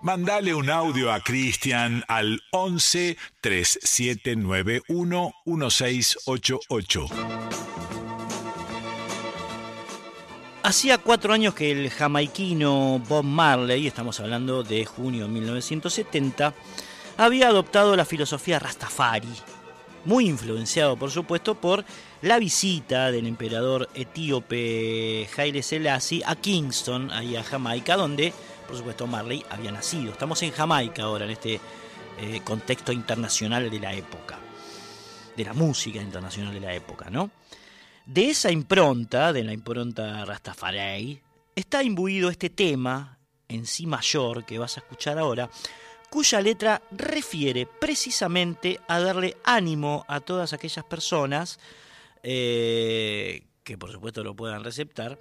Mandale un audio a Cristian al 11 3791 1688. Hacía cuatro años que el jamaiquino Bob Marley, estamos hablando de junio de 1970, había adoptado la filosofía Rastafari, muy influenciado por supuesto por la visita del emperador etíope Haile Selassie a Kingston, ahí a Jamaica, donde por supuesto Marley había nacido. Estamos en Jamaica ahora, en este eh, contexto internacional de la época, de la música internacional de la época, ¿no? De esa impronta, de la impronta Rastafari, está imbuido este tema en sí mayor que vas a escuchar ahora, cuya letra refiere precisamente a darle ánimo a todas aquellas personas eh, que por supuesto lo puedan receptar,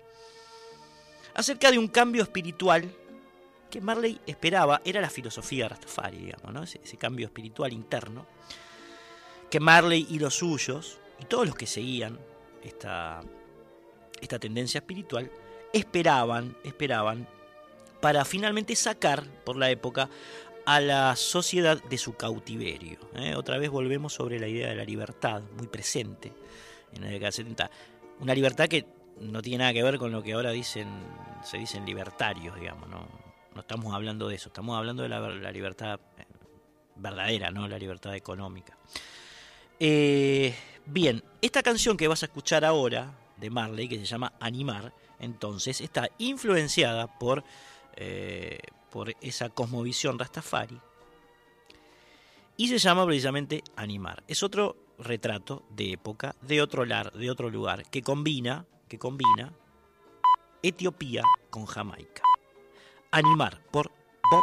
acerca de un cambio espiritual que Marley esperaba, era la filosofía Rastafari, digamos, ¿no? ese, cambio espiritual interno, que Marley y los suyos, y todos los que seguían esta, esta tendencia espiritual, esperaban, esperaban para finalmente sacar por la época a la sociedad de su cautiverio. ¿eh? Otra vez volvemos sobre la idea de la libertad, muy presente en la década de 70. Una libertad que no tiene nada que ver con lo que ahora dicen, se dicen libertarios, digamos, no, no estamos hablando de eso, estamos hablando de la, libertad eh, verdadera, no la libertad económica. Eh, bien, esta canción que vas a escuchar ahora de Marley, que se llama Animar, entonces está influenciada por, eh, por esa cosmovisión Rastafari y se llama precisamente Animar. Es otro retrato de época, de otro, lar, de otro lugar, que combina, que combina Etiopía con Jamaica. Animar por Bob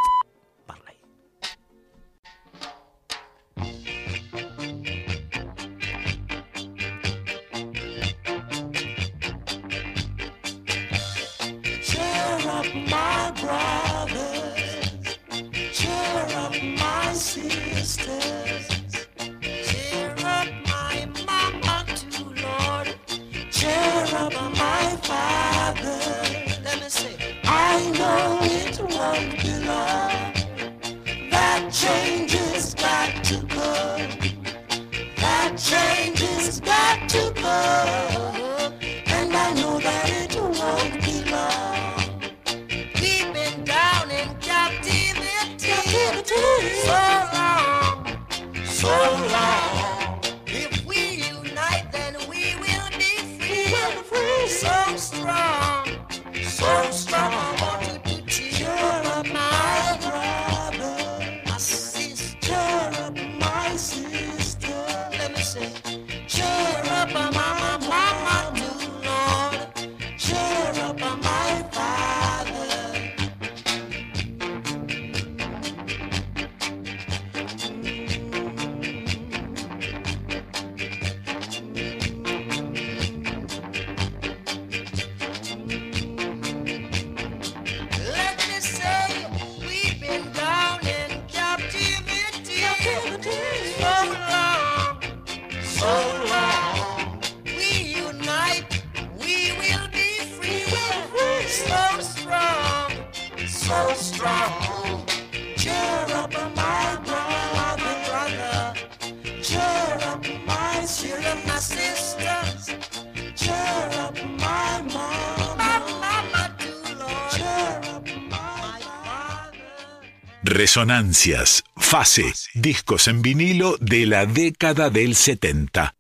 Resonancias, fase, discos en vinilo de la década del 70.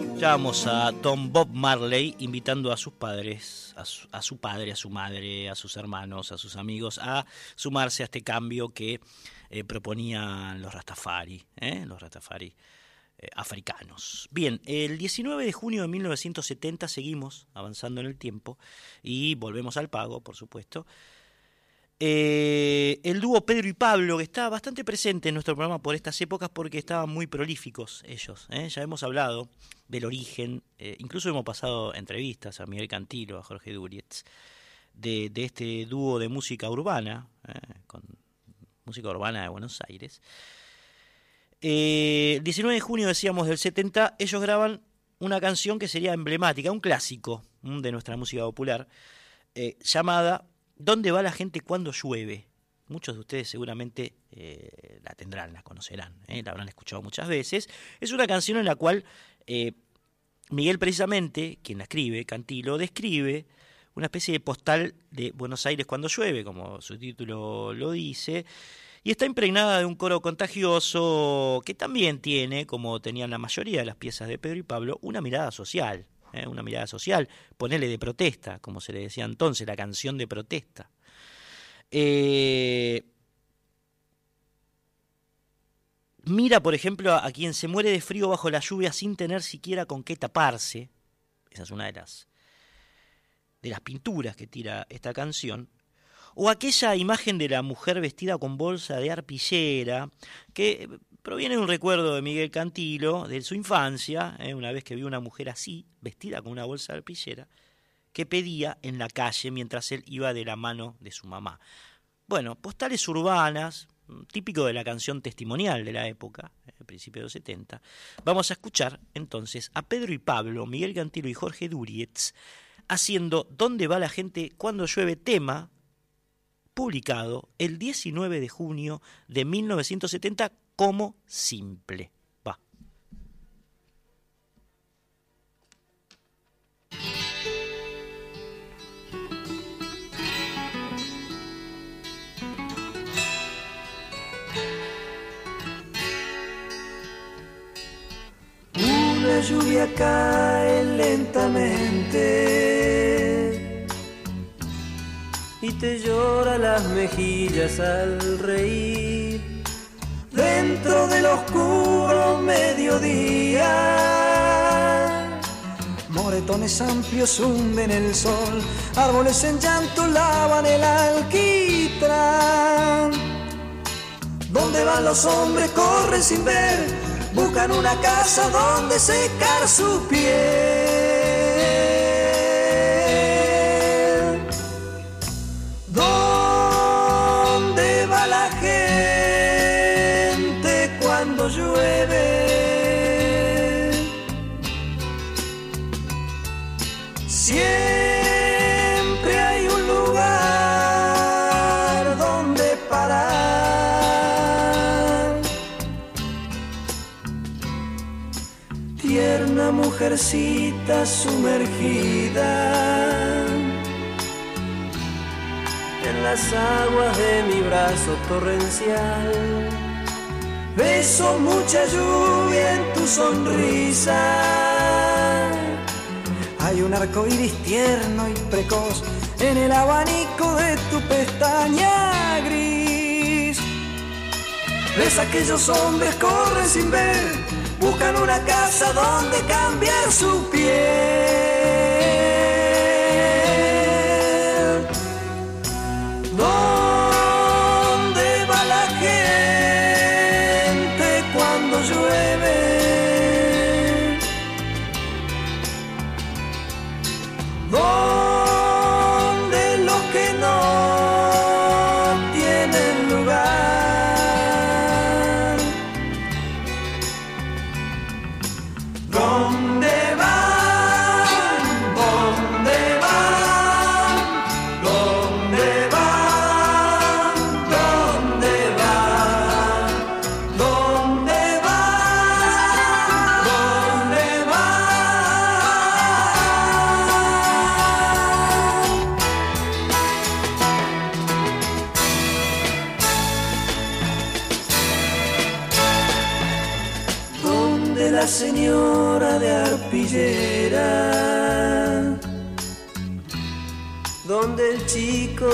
Escuchábamos a Don Bob Marley invitando a sus padres, a su, a su padre, a su madre, a sus hermanos, a sus amigos, a sumarse a este cambio que eh, proponían los Rastafari, ¿eh? los Rastafari eh, africanos. Bien, el 19 de junio de 1970 seguimos avanzando en el tiempo y volvemos al pago, por supuesto. Eh, el dúo Pedro y Pablo, que está bastante presente en nuestro programa por estas épocas porque estaban muy prolíficos ellos. ¿eh? Ya hemos hablado del origen, eh, incluso hemos pasado entrevistas a Miguel Cantilo, a Jorge Durietz, de, de este dúo de música urbana, con música urbana de Buenos Aires. El 19 de junio, decíamos, del 70, ellos graban una canción que sería emblemática, un clásico mm, de nuestra música popular, llamada ¿Dónde va la gente cuando llueve? Muchos de ustedes seguramente eh, la tendrán, la conocerán, eh, la habrán escuchado muchas veces. Es una canción en la cual eh, Miguel precisamente, quien la escribe, Cantilo, describe una especie de postal de Buenos Aires cuando llueve, como su título lo dice, y está impregnada de un coro contagioso que también tiene, como tenían la mayoría de las piezas de Pedro y Pablo, una mirada social, ¿eh? una mirada social, ponele de protesta, como se le decía entonces, la canción de protesta. Eh, mira, por ejemplo, a, a quien se muere de frío bajo la lluvia sin tener siquiera con qué taparse. Esa es una de las, de las pinturas que tira esta canción. O aquella imagen de la mujer vestida con bolsa de arpillera, que proviene de un recuerdo de Miguel Cantilo, de su infancia, ¿eh? una vez que vio una mujer así, vestida con una bolsa de arpillera, que pedía en la calle mientras él iba de la mano de su mamá. Bueno, postales urbanas, típico de la canción testimonial de la época, el principio de los 70. Vamos a escuchar entonces a Pedro y Pablo, Miguel Cantilo y Jorge Durietz haciendo ¿Dónde va la gente cuando llueve? tema publicado el 19 de junio de 1970 como simple. Va. Una lluvia cae lentamente y te llora las mejillas al reír. Dentro del oscuro mediodía, moretones amplios hunden el sol, árboles en llanto lavan el alquitrán. ¿Dónde van los hombres? Corren sin ver, buscan una casa donde secar su piel. Sumergida en las aguas de mi brazo torrencial. Beso mucha lluvia en tu sonrisa. Hay un arco iris tierno y precoz en el abanico de tu pestaña gris. Ves aquellos hombres corren sin ver, buscan una casa donde cambiar su piel.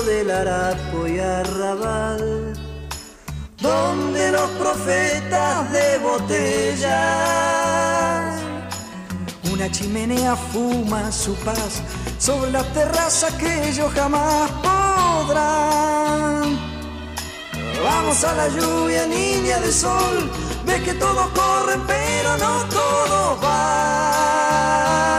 Del harapo y arrabal, donde los profetas de botella, una chimenea fuma su paz sobre la terraza que ellos jamás podrán. Vamos a la lluvia, niña de sol. Ves que todos corren, pero no todos van.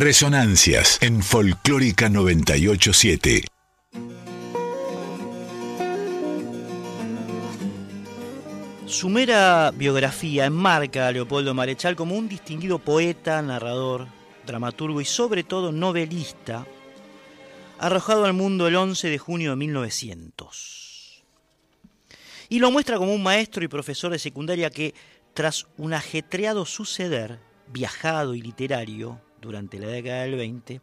Resonancias en Folclórica 987. Su mera biografía enmarca a Leopoldo Marechal como un distinguido poeta, narrador, dramaturgo y sobre todo novelista, arrojado al mundo el 11 de junio de 1900. Y lo muestra como un maestro y profesor de secundaria que, tras un ajetreado suceder, viajado y literario durante la década del 20,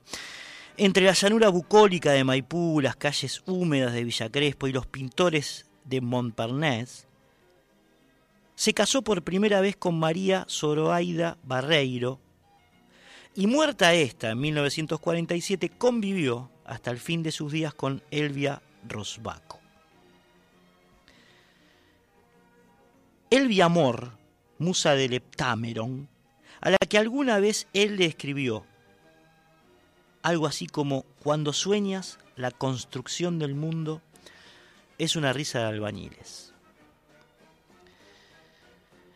entre la llanura bucólica de Maipú, las calles húmedas de Villa Crespo y los pintores de Montparnasse, se casó por primera vez con María Zoroaida Barreiro y muerta esta en 1947 convivió hasta el fin de sus días con Elvia Rosbaco. Elvia Amor, musa del Heptameron, a la que alguna vez él le escribió algo así como cuando sueñas la construcción del mundo es una risa de albañiles.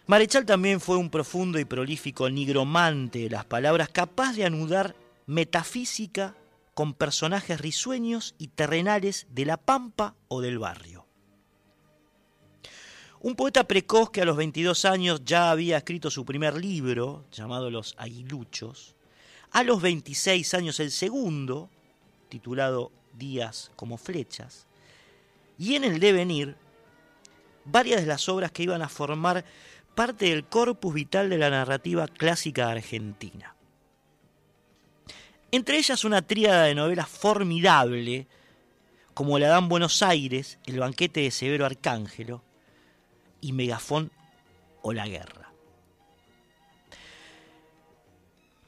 Marechal también fue un profundo y prolífico nigromante de las palabras, capaz de anudar metafísica con personajes risueños y terrenales de la pampa o del barrio. Un poeta precoz que a los 22 años ya había escrito su primer libro, llamado Los Aguiluchos, a los 26 años el segundo, titulado Días como flechas, y en el devenir varias de las obras que iban a formar parte del corpus vital de la narrativa clásica argentina. Entre ellas una tríada de novelas formidable, como La Dan Buenos Aires, El banquete de Severo Arcángelo y Megafón o La Guerra.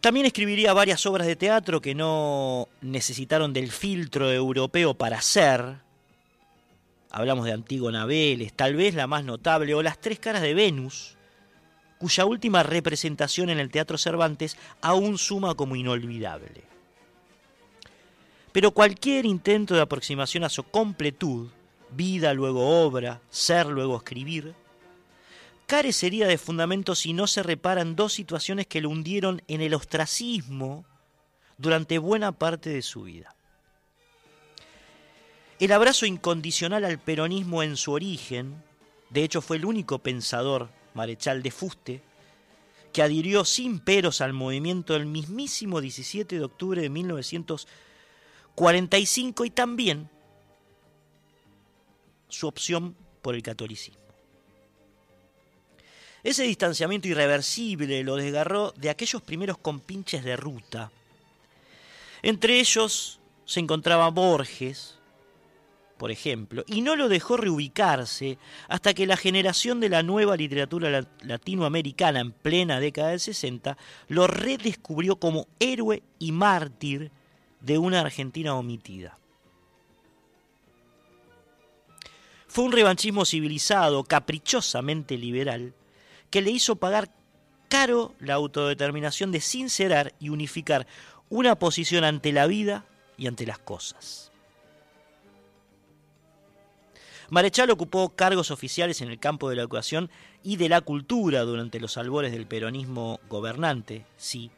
También escribiría varias obras de teatro que no necesitaron del filtro europeo para hacer. Hablamos de Antígona Vélez, tal vez la más notable, o Las Tres Caras de Venus, cuya última representación en el Teatro Cervantes aún suma como inolvidable. Pero cualquier intento de aproximación a su completud, vida luego obra, ser luego escribir, carecería de fundamento si no se reparan dos situaciones que lo hundieron en el ostracismo durante buena parte de su vida. El abrazo incondicional al peronismo en su origen, de hecho fue el único pensador, Marechal de Fuste, que adhirió sin peros al movimiento el mismísimo 17 de octubre de 1945 y también su opción por el catolicismo. Ese distanciamiento irreversible lo desgarró de aquellos primeros compinches de ruta. Entre ellos se encontraba Borges, por ejemplo, y no lo dejó reubicarse hasta que la generación de la nueva literatura la- latinoamericana en plena década del 60 lo redescubrió como héroe y mártir de una Argentina omitida. Fue un revanchismo civilizado, caprichosamente liberal, que le hizo pagar caro la autodeterminación de sincerar y unificar una posición ante la vida y ante las cosas. Marechal ocupó cargos oficiales en el campo de la educación y de la cultura durante los albores del peronismo gobernante, sí.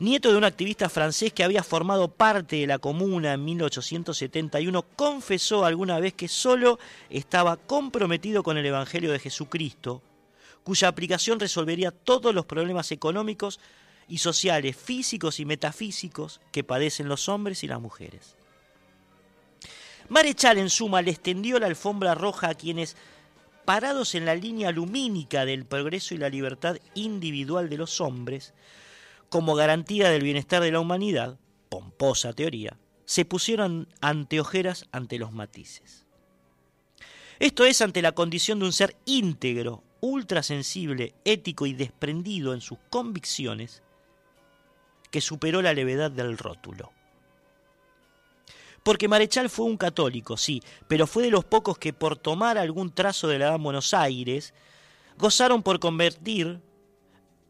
Nieto de un activista francés que había formado parte de la comuna en 1871, confesó alguna vez que solo estaba comprometido con el Evangelio de Jesucristo, cuya aplicación resolvería todos los problemas económicos y sociales, físicos y metafísicos que padecen los hombres y las mujeres. Marechal, en suma, le extendió la alfombra roja a quienes, parados en la línea lumínica del progreso y la libertad individual de los hombres, como garantía del bienestar de la humanidad, pomposa teoría, se pusieron anteojeras ante los matices. Esto es ante la condición de un ser íntegro, ultrasensible, ético y desprendido en sus convicciones, que superó la levedad del rótulo. Porque Marechal fue un católico, sí, pero fue de los pocos que por tomar algún trazo de la Gran Buenos Aires, gozaron por convertir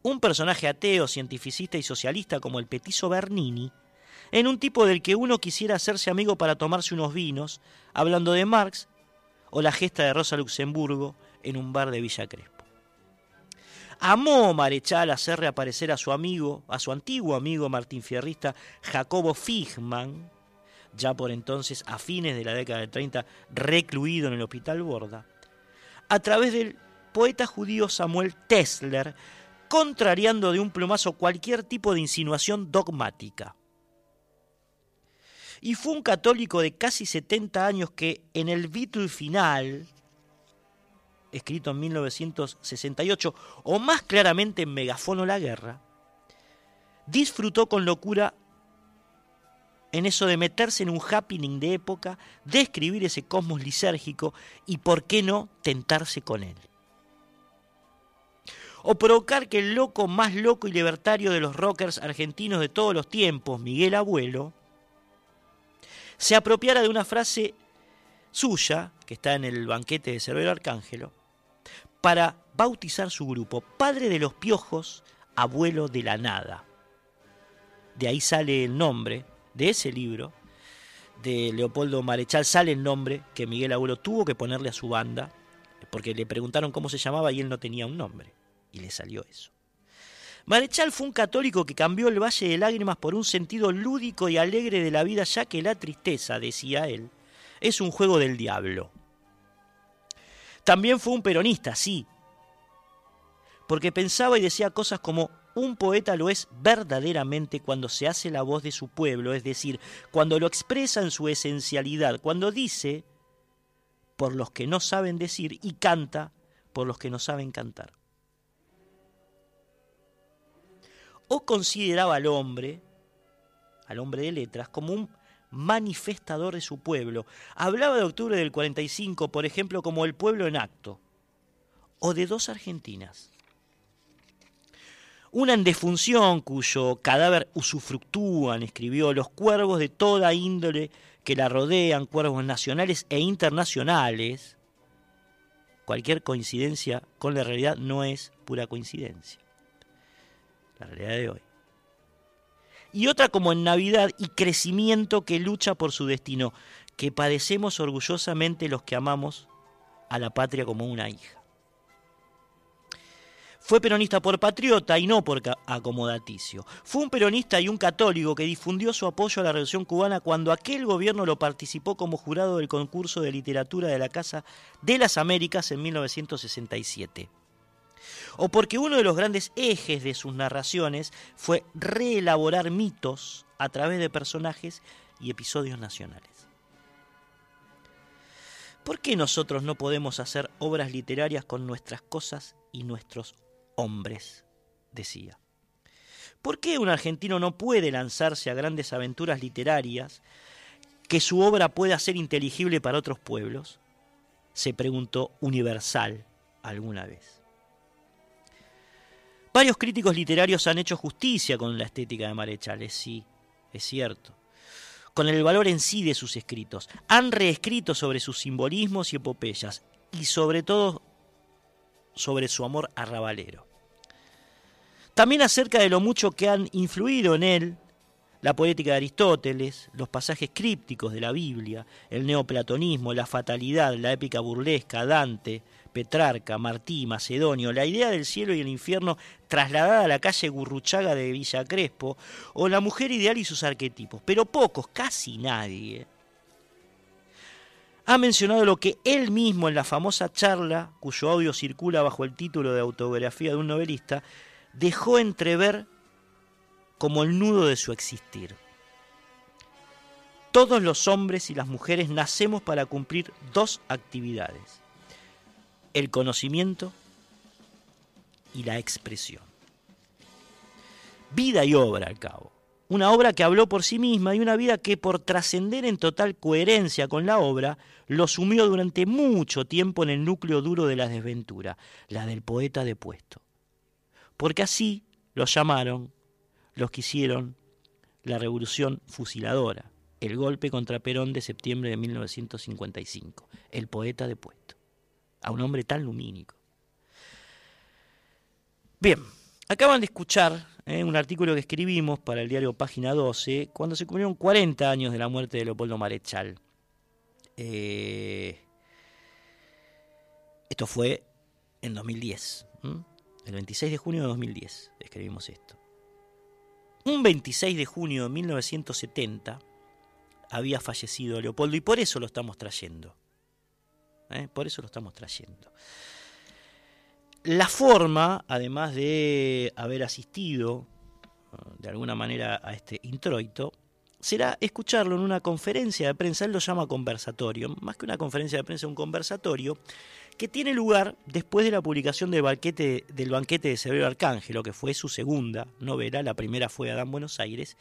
un personaje ateo, cientificista y socialista como el petizo Bernini, en un tipo del que uno quisiera hacerse amigo para tomarse unos vinos, hablando de Marx o la gesta de Rosa Luxemburgo en un bar de Villa Crespo. Amó Marechal hacer reaparecer a su amigo, a su antiguo amigo Martín Fierrista Jacobo Figman, ya por entonces a fines de la década del 30 recluido en el Hospital Borda, a través del poeta judío Samuel Tesler, contrariando de un plumazo cualquier tipo de insinuación dogmática. Y fue un católico de casi 70 años que en el Vitul final, escrito en 1968, o más claramente en Megafono la Guerra, disfrutó con locura en eso de meterse en un happening de época, describir ese cosmos lisérgico y, por qué no, tentarse con él. O provocar que el loco más loco y libertario de los rockers argentinos de todos los tiempos, Miguel Abuelo, se apropiara de una frase suya, que está en el banquete de Cerbero Arcángelo, para bautizar su grupo, Padre de los Piojos, Abuelo de la Nada. De ahí sale el nombre de ese libro, de Leopoldo Marechal, sale el nombre que Miguel Abuelo tuvo que ponerle a su banda, porque le preguntaron cómo se llamaba y él no tenía un nombre, y le salió eso. Marechal fue un católico que cambió el Valle de Lágrimas por un sentido lúdico y alegre de la vida, ya que la tristeza, decía él, es un juego del diablo. También fue un peronista, sí, porque pensaba y decía cosas como un poeta lo es verdaderamente cuando se hace la voz de su pueblo, es decir, cuando lo expresa en su esencialidad, cuando dice por los que no saben decir y canta por los que no saben cantar. O consideraba al hombre, al hombre de letras, como un manifestador de su pueblo. Hablaba de octubre del 45, por ejemplo, como el pueblo en acto, o de dos Argentinas una en defunción cuyo cadáver usufructúan, escribió, los cuervos de toda índole que la rodean, cuervos nacionales e internacionales. Cualquier coincidencia con la realidad no es pura coincidencia. La realidad de hoy. Y otra como en Navidad y crecimiento que lucha por su destino, que padecemos orgullosamente los que amamos a la patria como una hija. Fue peronista por patriota y no por acomodaticio. Fue un peronista y un católico que difundió su apoyo a la Revolución cubana cuando aquel gobierno lo participó como jurado del concurso de literatura de la Casa de las Américas en 1967. O porque uno de los grandes ejes de sus narraciones fue reelaborar mitos a través de personajes y episodios nacionales. ¿Por qué nosotros no podemos hacer obras literarias con nuestras cosas y nuestros hombres, decía. ¿Por qué un argentino no puede lanzarse a grandes aventuras literarias que su obra pueda ser inteligible para otros pueblos? Se preguntó Universal alguna vez. Varios críticos literarios han hecho justicia con la estética de Marechales, sí, es cierto. Con el valor en sí de sus escritos. Han reescrito sobre sus simbolismos y epopeyas, y sobre todo sobre su amor arrabalero. También acerca de lo mucho que han influido en él la poética de Aristóteles, los pasajes crípticos de la Biblia, el neoplatonismo, la fatalidad, la épica burlesca, Dante, Petrarca, Martí, Macedonio, la idea del cielo y el infierno trasladada a la calle Gurruchaga de Villa Crespo, o la mujer ideal y sus arquetipos, pero pocos, casi nadie, ha mencionado lo que él mismo en la famosa charla, cuyo audio circula bajo el título de autobiografía de un novelista, dejó entrever como el nudo de su existir. Todos los hombres y las mujeres nacemos para cumplir dos actividades, el conocimiento y la expresión. Vida y obra al cabo. Una obra que habló por sí misma y una vida que por trascender en total coherencia con la obra, lo sumió durante mucho tiempo en el núcleo duro de la desventura, la del poeta depuesto. Porque así lo llamaron los que hicieron la revolución fusiladora, el golpe contra Perón de septiembre de 1955, el poeta depuesto, a un hombre tan lumínico. Bien, acaban de escuchar eh, un artículo que escribimos para el diario Página 12, cuando se cumplieron 40 años de la muerte de Leopoldo Marechal. Eh, esto fue en 2010, ¿m? el 26 de junio de 2010 escribimos esto. Un 26 de junio de 1970 había fallecido Leopoldo y por eso lo estamos trayendo. ¿Eh? Por eso lo estamos trayendo. La forma, además de haber asistido de alguna manera a este introito, será escucharlo en una conferencia de prensa, él lo llama conversatorio, más que una conferencia de prensa, un conversatorio, que tiene lugar después de la publicación del banquete, del banquete de Severo Arcángelo, que fue su segunda novela, la primera fue Adán Buenos Aires,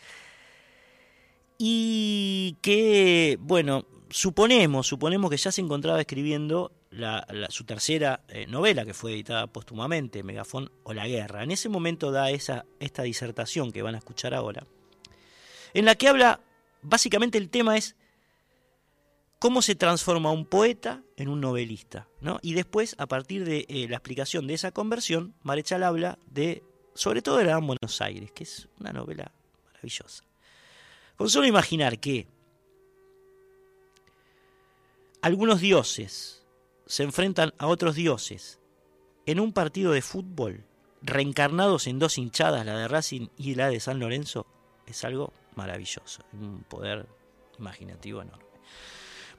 y que, bueno, suponemos, suponemos que ya se encontraba escribiendo su tercera eh, novela, que fue editada póstumamente, Megafón o la Guerra. En ese momento da esa, esta disertación que van a escuchar ahora, en la que habla, básicamente el tema es cómo se transforma un poeta en un novelista. ¿no? Y después, a partir de eh, la explicación de esa conversión, Marechal habla de, sobre todo de la Gran Buenos Aires, que es una novela maravillosa. Con solo imaginar que algunos dioses se enfrentan a otros dioses en un partido de fútbol, reencarnados en dos hinchadas, la de Racing y la de San Lorenzo, es algo maravilloso, un poder imaginativo enorme.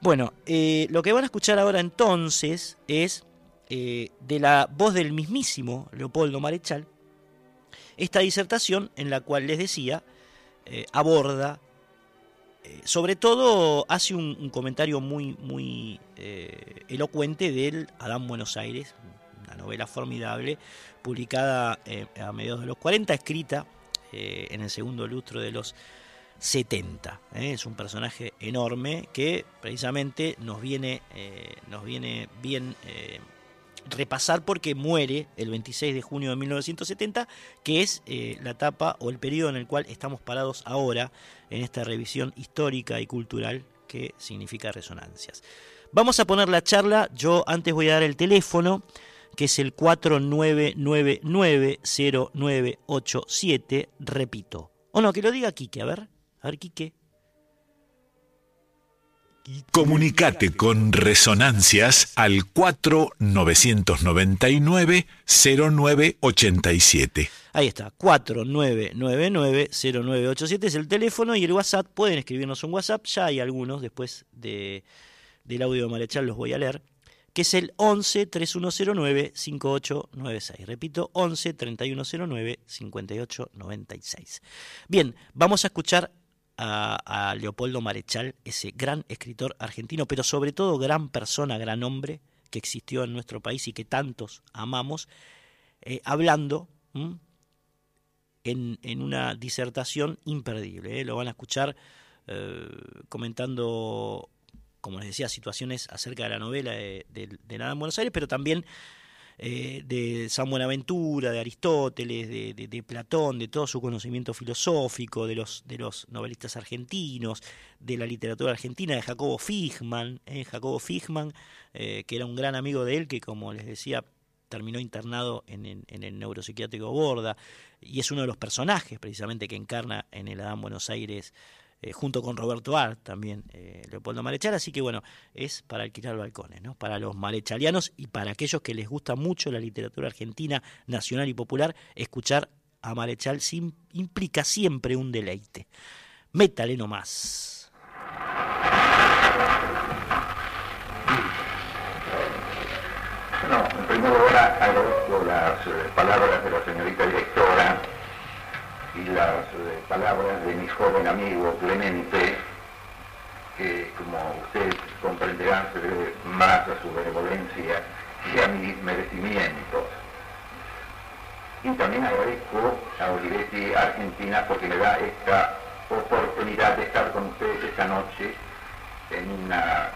Bueno, eh, lo que van a escuchar ahora entonces es eh, de la voz del mismísimo Leopoldo Marechal, esta disertación en la cual les decía, eh, aborda, sobre todo hace un, comentario muy, muy elocuente del Adán Buenos Aires, una novela formidable, publicada a mediados de los 40, escrita en el segundo lustro de los 70. ¿eh? Es un personaje enorme que precisamente nos viene, eh, nos viene bien eh, repasar porque muere el 26 de junio de 1970, que es eh, la etapa o el periodo en el cual estamos parados ahora en esta revisión histórica y cultural que significa resonancias. Vamos a poner la charla, yo antes voy a dar el teléfono que es el 49990987, repito. O no, que lo diga Quique, a ver. A ver, Quique. Comunicate con Resonancias al 4999-0987. Ahí está, 4999-0987 es el teléfono y el WhatsApp. Pueden escribirnos un WhatsApp, ya hay algunos después de, del audio de Marechal, los voy a leer que es el 11 3109 5896. Repito, 11 3109 5896. Bien, vamos a escuchar a, Leopoldo Marechal, ese gran escritor argentino, pero sobre todo gran persona, gran hombre que existió en nuestro país y que tantos amamos, eh, hablando en, en una disertación imperdible. ¿eh? Lo van a escuchar eh, comentando, como les decía, situaciones acerca de la novela de, de, de Nada en Buenos Aires, pero también eh, de San Buenaventura, de Aristóteles, de, Platón, de todo su conocimiento filosófico, de los, de los novelistas argentinos, de la literatura argentina, de Jacobo Figman, eh, Jacobo Figman, eh, que era un gran amigo de él, que como les decía, terminó internado en, en- en el neuropsiquiátrico Borda, y es uno de los personajes precisamente que encarna en el Adán Buenos Aires eh, junto con Roberto Art, también eh, Leopoldo Marechal, así que bueno, es para alquilar balcones, ¿no? Para los marechalianos y para aquellos que les gusta mucho la literatura argentina, nacional y popular, escuchar a Marechal sim- implica siempre un deleite. Métale nomás. No, en primer lugar agradezco las eh, palabras de la señorita directora y las eh, palabras de mi joven amigo Clemente, que como ustedes comprenderán se debe más a su benevolencia y a mis merecimientos. Y también agradezco a Olivetti Argentina porque me da esta oportunidad de estar con ustedes esta noche en una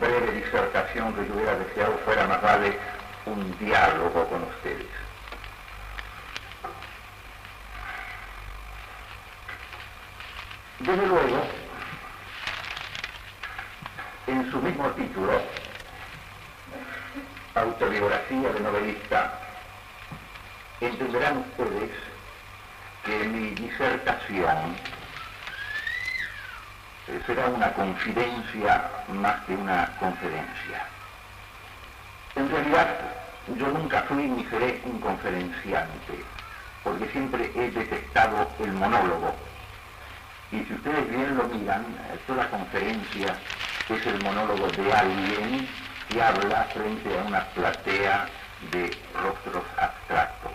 breve disertación que yo hubiera deseado fuera más vale un diálogo con ustedes. Desde luego, en su mismo título, autobiografía de novelista, entenderán ustedes que mi disertación será una confidencia más que una conferencia. En realidad, yo nunca fui ni seré un conferenciante, porque siempre he detestado el monólogo. Y si ustedes bien lo miran, toda conferencia es el monólogo de alguien que habla frente a una platea de rostros abstractos.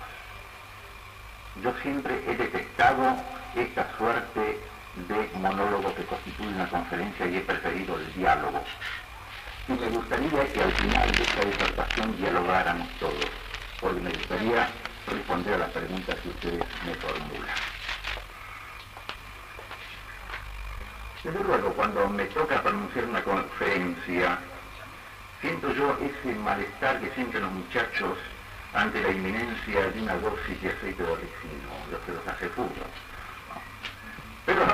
Yo siempre he detestado esta suerte de monólogo que constituye una conferencia y he preferido el diálogo. Y me gustaría que al final de esta disertación dialogáramos todos, porque me gustaría responder a las preguntas que ustedes me formulan. Desde luego, cuando me toca pronunciar una conferencia, siento yo ese malestar que sienten los muchachos ante la inminencia de una dosis de aceite de ricino, lo que los hace furros. Pero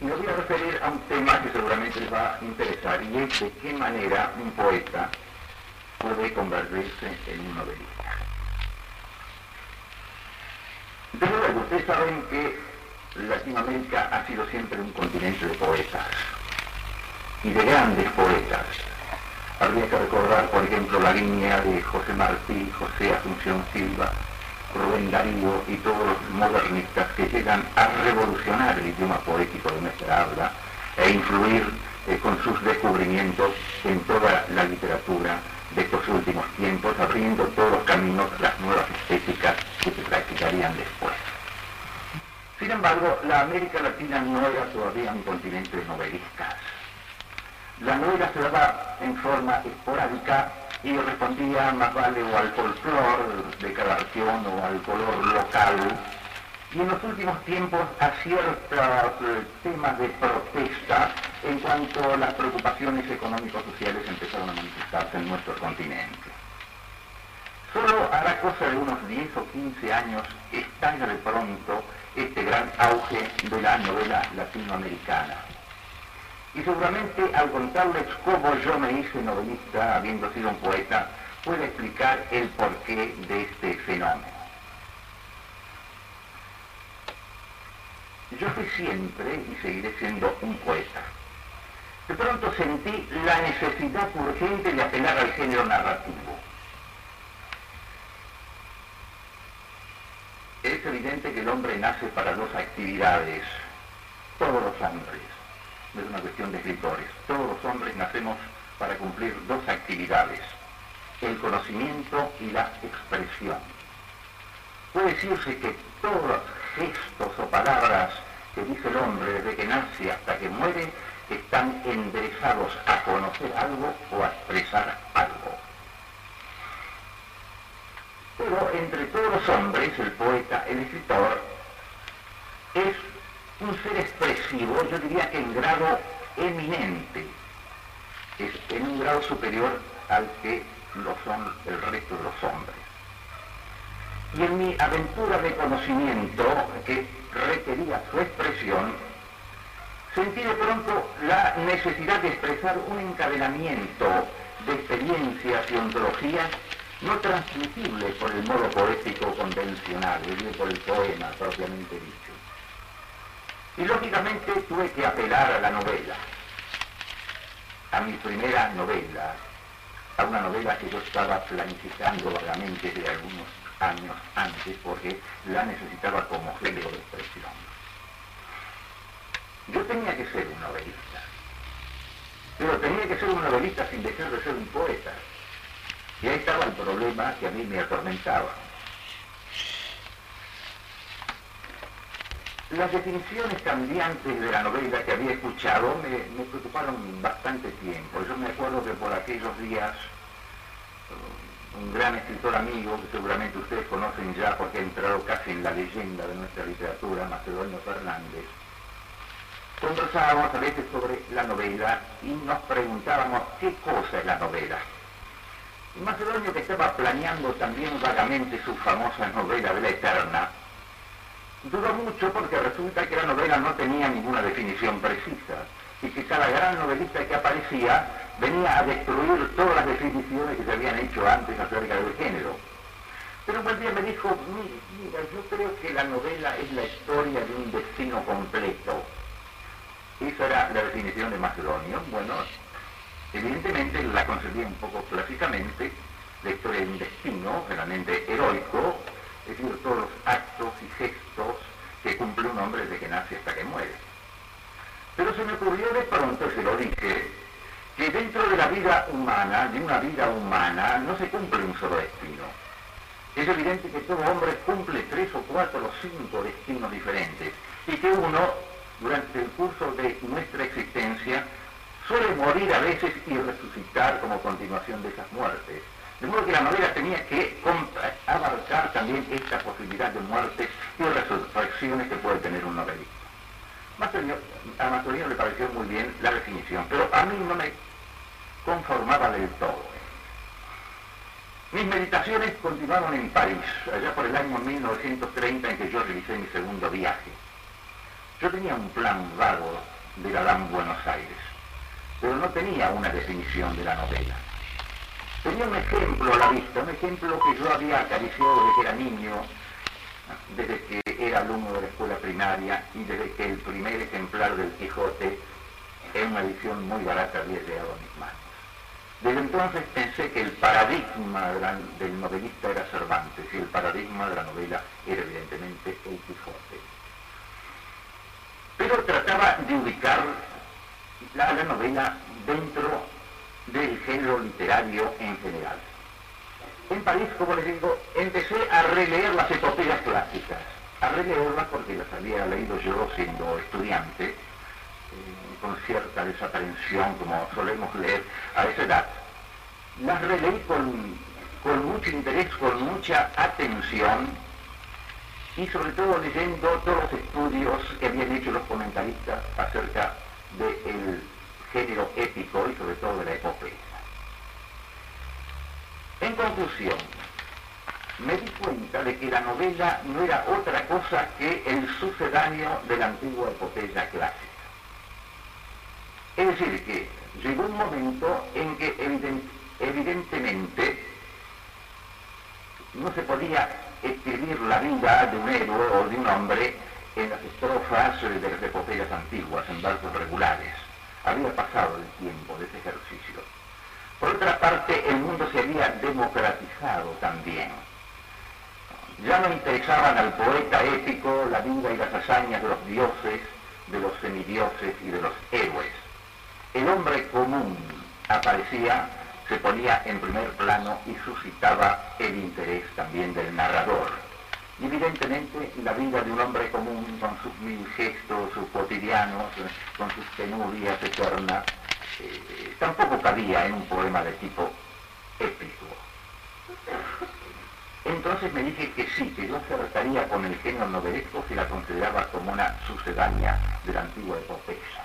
me voy a referir a un tema que seguramente les va a interesar y es de qué manera un poeta puede convertirse en un novelista. Desde luego, ustedes saben que Latinoamérica ha sido siempre un continente de poetas y de grandes poetas. Habría que recordar, por ejemplo, la línea de José Martí, José Asunción Silva, Rubén Darío y todos los modernistas que llegan a revolucionar el idioma poético de nuestra habla e influir eh, con sus descubrimientos en toda la literatura de estos últimos tiempos, abriendo todos los caminos, las nuevas estéticas que se practicarían después. Sin embargo, la América Latina no era todavía un continente de novelistas. La novela se daba en forma esporádica y respondía más vale o al folclore de cada región o al color local y en los últimos tiempos a ciertos eh, temas de protesta en cuanto las preocupaciones económicos sociales empezaron a manifestarse en nuestro continente. Solo hará cosa de unos 10 o 15 años estalla de pronto este gran auge de la novela latinoamericana. Y seguramente al contarles cómo yo me hice novelista, habiendo sido un poeta, puede explicar el porqué de este fenómeno. Yo fui siempre y seguiré siendo un poeta. De pronto sentí la necesidad urgente de apelar al género narrativo. Es evidente que el hombre nace para dos actividades, todos los hombres, no es una cuestión de escritores, todos los hombres nacemos para cumplir dos actividades, el conocimiento y la expresión. Puede decirse que todos los gestos o palabras que dice el hombre desde que nace hasta que muere están enderezados a conocer algo o a expresar algo. Luego, entre todos los hombres, el poeta, el escritor, es un ser expresivo, yo diría que en grado eminente, es en un grado superior al que lo son el resto de los hombres. Y en mi aventura de conocimiento, que requería su expresión, sentí de pronto la necesidad de expresar un encadenamiento de experiencias y ontologías no transmitibles por el modo poético convencional, por el poema propiamente dicho. Y lógicamente tuve que apelar a la novela, a mi primera novela, a una novela que yo estaba planificando vagamente de algunos años antes porque la necesitaba como género de expresión. Yo tenía que ser un novelista, pero tenía que ser un novelista sin dejar de ser un poeta. Y ahí estaba el problema que a mí me atormentaba. Las definiciones cambiantes de la novela que había escuchado me, preocuparon bastante tiempo. Yo me acuerdo que por aquellos días uh, un gran escritor amigo, que seguramente ustedes conocen ya porque ha entrado casi en la leyenda de nuestra literatura, Macedonio Fernández, conversábamos a veces sobre la novela y nos preguntábamos qué cosa es la novela. Macedonio, que estaba planeando también vagamente su famosa novela de la Eterna, Duró mucho porque resulta que la novela no tenía ninguna definición precisa y que cada gran novelista que aparecía venía a destruir todas las definiciones que se habían hecho antes acerca del género. Pero un día me dijo, mira, yo creo que la novela es la historia de un destino completo. Esa era la definición de Macedonio. Bueno, evidentemente la concebía un poco clásicamente, la historia de un destino realmente heroico, es decir, todos los actos y gestos que cumple un hombre desde que nace hasta que muere. Pero se me ocurrió de pronto, se lo dije, que dentro de la vida humana, de una vida humana, no se cumple un solo destino. Es evidente que todo hombre cumple tres o cuatro o cinco destinos diferentes y que uno, durante el curso de nuestra existencia, suele morir a veces y resucitar como continuación de esas muertes. De modo que la novela tenía que abarcar también esta posibilidad de muerte y resurrecciones que puede tener un novelista. A Mastorino le pareció muy bien la definición, pero a mí no me conformaba del todo. Mis meditaciones continuaron en París, allá por el año 1930 en que yo realicé mi segundo viaje. Yo tenía un plan vago de la Gran Buenos Aires, pero no tenía una definición de la novela. Tenía un ejemplo a la vista, un ejemplo que yo había acariciado desde que era niño, desde que era alumno de la escuela primaria y desde que el primer ejemplar del Quijote, en una edición muy barata, había llegado a mis manos. Desde entonces pensé que el paradigma del novelista era Cervantes y el paradigma de la novela era evidentemente el Quijote. Pero trataba de ubicar la, la novela dentro del género literario en general. En París, como les digo, empecé a releer las epopeyas clásicas, a releerlas porque las había leído yo siendo estudiante, eh, con cierta desaprensión, como solemos leer a esa edad. Las releí con, con mucho interés, con mucha atención, y sobre todo leyendo todos los estudios que habían hecho los comentaristas acerca del género épico y sobre todo de la epopeya. En conclusión, me di cuenta de que la novela no era otra cosa que el sucedáneo de la antigua epopeya clásica. Es decir, que llegó un momento en que evidentemente no se podía escribir la vida de un héroe o de un hombre en las estrofas de las epopeyas antiguas, en versos regulares había pasado el tiempo de ese ejercicio. Por otra parte, el mundo se había democratizado también. Ya no interesaban al poeta épico la vida y las hazañas de los dioses, de los semidioses y de los héroes. El hombre común aparecía, se ponía en primer plano y suscitaba el interés también del narrador y evidentemente la vida de un hombre común con sus mil gestos, sus cotidianos, con sus penurias eternas, eh, tampoco cabía en un poema de tipo épico. Entonces me dije que sí, que yo acertaría con el género novelesco si la consideraba como una sucedánea de la antigua epopeya.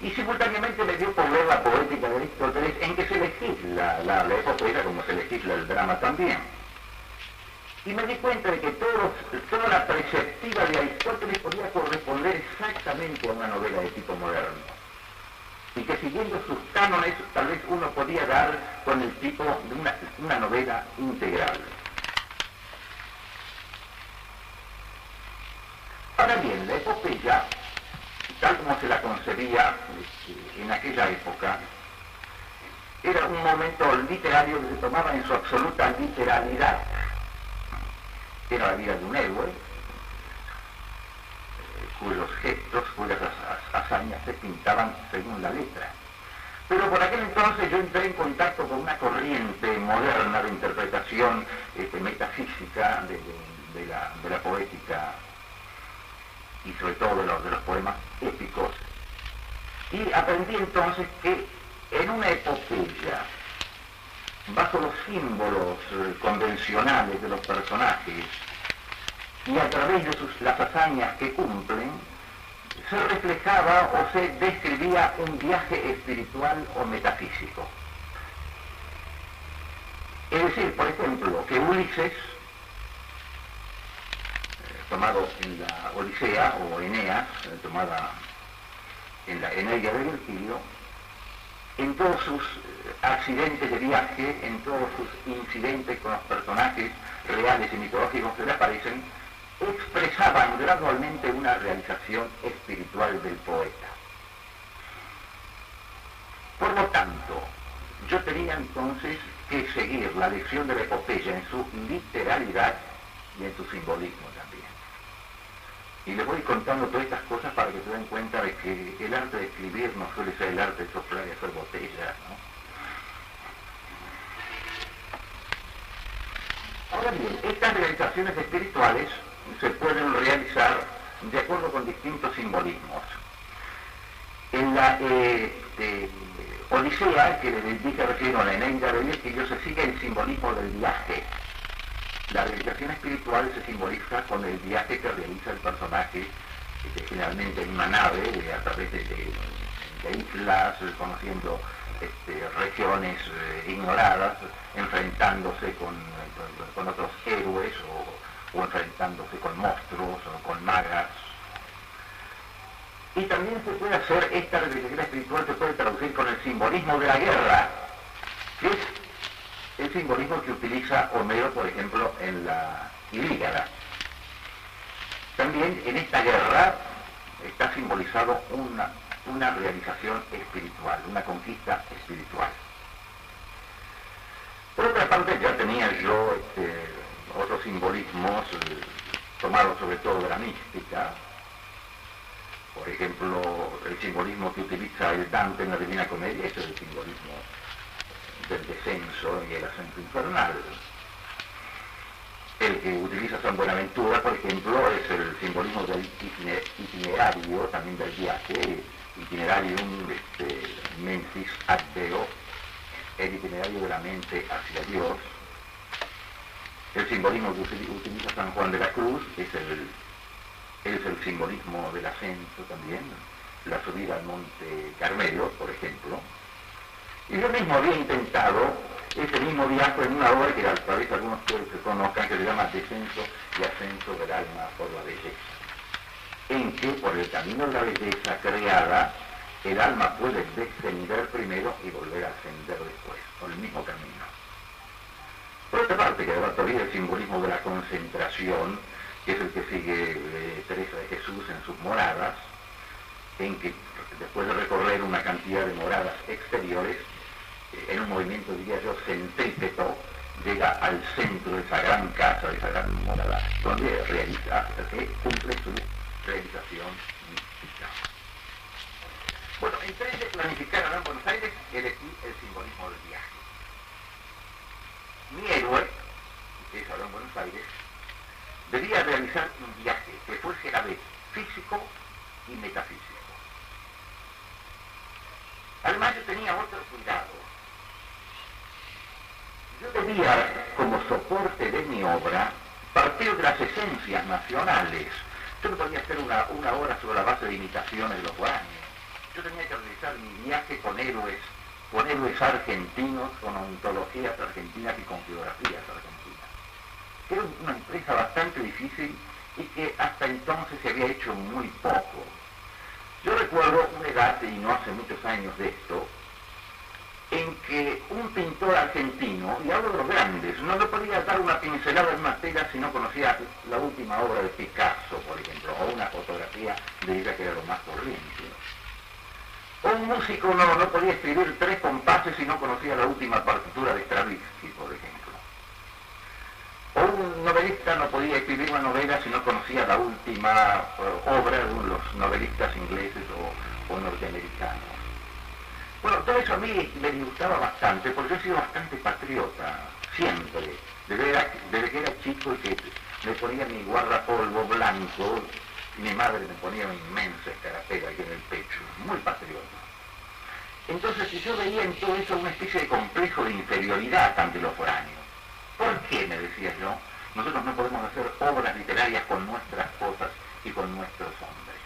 Y simultáneamente me dio por ver la poética de Aristóteles en que se legisla la, la epopeya como se legisla el drama también. Y me di cuenta de que todo- toda la perspectiva de Aristóteles podía corresponder exactamente a una novela de tipo moderno y que siguiendo sus cánones tal vez uno podía dar con el tipo de una, una novela integral. Ahora bien, la epopeya, tal como se la concebía este, en aquella época, era un momento literario que se tomaba en su absoluta literalidad. Era la vida de un héroe, eh, cuyos gestos, cuyas ha- hazañas se pintaban según la letra. Pero por aquel entonces yo entré en contacto con una corriente moderna de interpretación este, metafísica de, la, poética y sobre todo de los, de los poemas épicos. Y aprendí entonces que en una epopeya, bajo los símbolos eh, convencionales de los personajes y a través de sus, las hazañas que cumplen, se reflejaba o se describía un viaje espiritual o metafísico. Es decir, por ejemplo, que Ulises, eh, tomado en la Odisea o Eneas, eh, tomada en la Eneida de Virgilio, en todos sus eh, accidentes de viaje, en todos sus incidentes con los personajes reales y mitológicos que le aparecen, expresaban gradualmente una realización espiritual del poeta. Por lo tanto, yo tenía entonces que seguir la lección de la epopeya en su literalidad y en su simbolismo. Y les voy contando todas estas cosas para que se den cuenta de que el arte de escribir no suele ser el arte de soplar y hacer botellas. Ahora bien, estas realizaciones espirituales se pueden realizar de acuerdo con distintos simbolismos. En la eh, eh, que les dije recién, o la Eneida de Virgilio, se sigue el simbolismo del viaje. La realización espiritual se simboliza con el viaje que realiza el personaje, este, generalmente en una nave, eh, a través de, islas, eh, conociendo este, regiones eh, ignoradas, enfrentándose con, con- otros héroes o, o enfrentándose con monstruos o con magas. Y también se puede hacer esta realización espiritual, se puede traducir con el simbolismo de la guerra, que es el simbolismo que utiliza Homero, por ejemplo, en la Ilíada. También en esta guerra está simbolizado una, realización espiritual, una conquista espiritual. Por otra parte, ya tenía yo este, otros simbolismos eh, tomados sobre todo de la mística, por ejemplo, el simbolismo que utiliza el Dante en la Divina Comedia es el simbolismo del descenso y el ascenso infernal. El que utiliza San Buenaventura, por ejemplo, es el simbolismo del itine- itinerario, también del viaje, itinerarium este, mentis ad Deo, el itinerario de la mente hacia Dios. El simbolismo que util- utiliza San Juan de la Cruz es el, es el simbolismo del ascenso también, la subida al monte Carmelo, por ejemplo. Y yo mismo había intentado ese mismo viaje en una obra que tal vez algunos que conozcan, que se llama Descenso y Ascenso del Alma por la Belleza, en que por el camino de la belleza creada, el alma puede descender primero y volver a ascender después, por el mismo camino. Por otra parte, que va todavía el simbolismo de la concentración, que es el que sigue eh, Teresa de Jesús en sus moradas, en que después de recorrer una cantidad de moradas exteriores, en un movimiento, diría yo, centrípeto, llega al centro de esa gran casa, de esa gran morada, donde realiza, cumple su realización mística. Bueno, entré de planificar ahora en Buenos Aires, elegí el simbolismo del viaje. Mi héroe, que es ahora en Buenos Aires, debía realizar un viaje que fuese a vez físico y metafísico. Además yo tenía otro cuidado. Debía, como soporte de mi obra partió de las esencias nacionales. Yo no podía hacer una, una obra sobre la base de imitaciones de los guaraníes. Yo tenía que realizar mi viaje con héroes, con héroes argentinos, con ontologías argentinas y con geografías argentinas. Era una empresa bastante difícil y que hasta entonces se había hecho muy poco. Yo recuerdo una edad, y no hace muchos años de esto, en que un pintor argentino, y hablo de los grandes, no le podía dar una pincelada en materia si no conocía la última obra de Picasso, por ejemplo, o una fotografía de ella que era lo más corriente. O un músico no, no podía escribir tres compases si no conocía la última partitura de Stravinsky, por ejemplo. O un novelista no podía escribir una novela si no conocía la última eh, obra de los novelistas ingleses o, o norteamericanos. Bueno, todo eso a mí me disgustaba bastante, porque yo he sido bastante patriota, siempre. Desde, que era chico y que me ponía mi guardapolvo blanco, mi madre me ponía una inmensa escarapela aquí en el pecho, muy patriota. Entonces, si yo veía en todo eso una especie de complejo de inferioridad ante. ¿Por qué, me decía yo, nosotros no podemos hacer obras literarias con nuestras cosas y con nuestros hombres?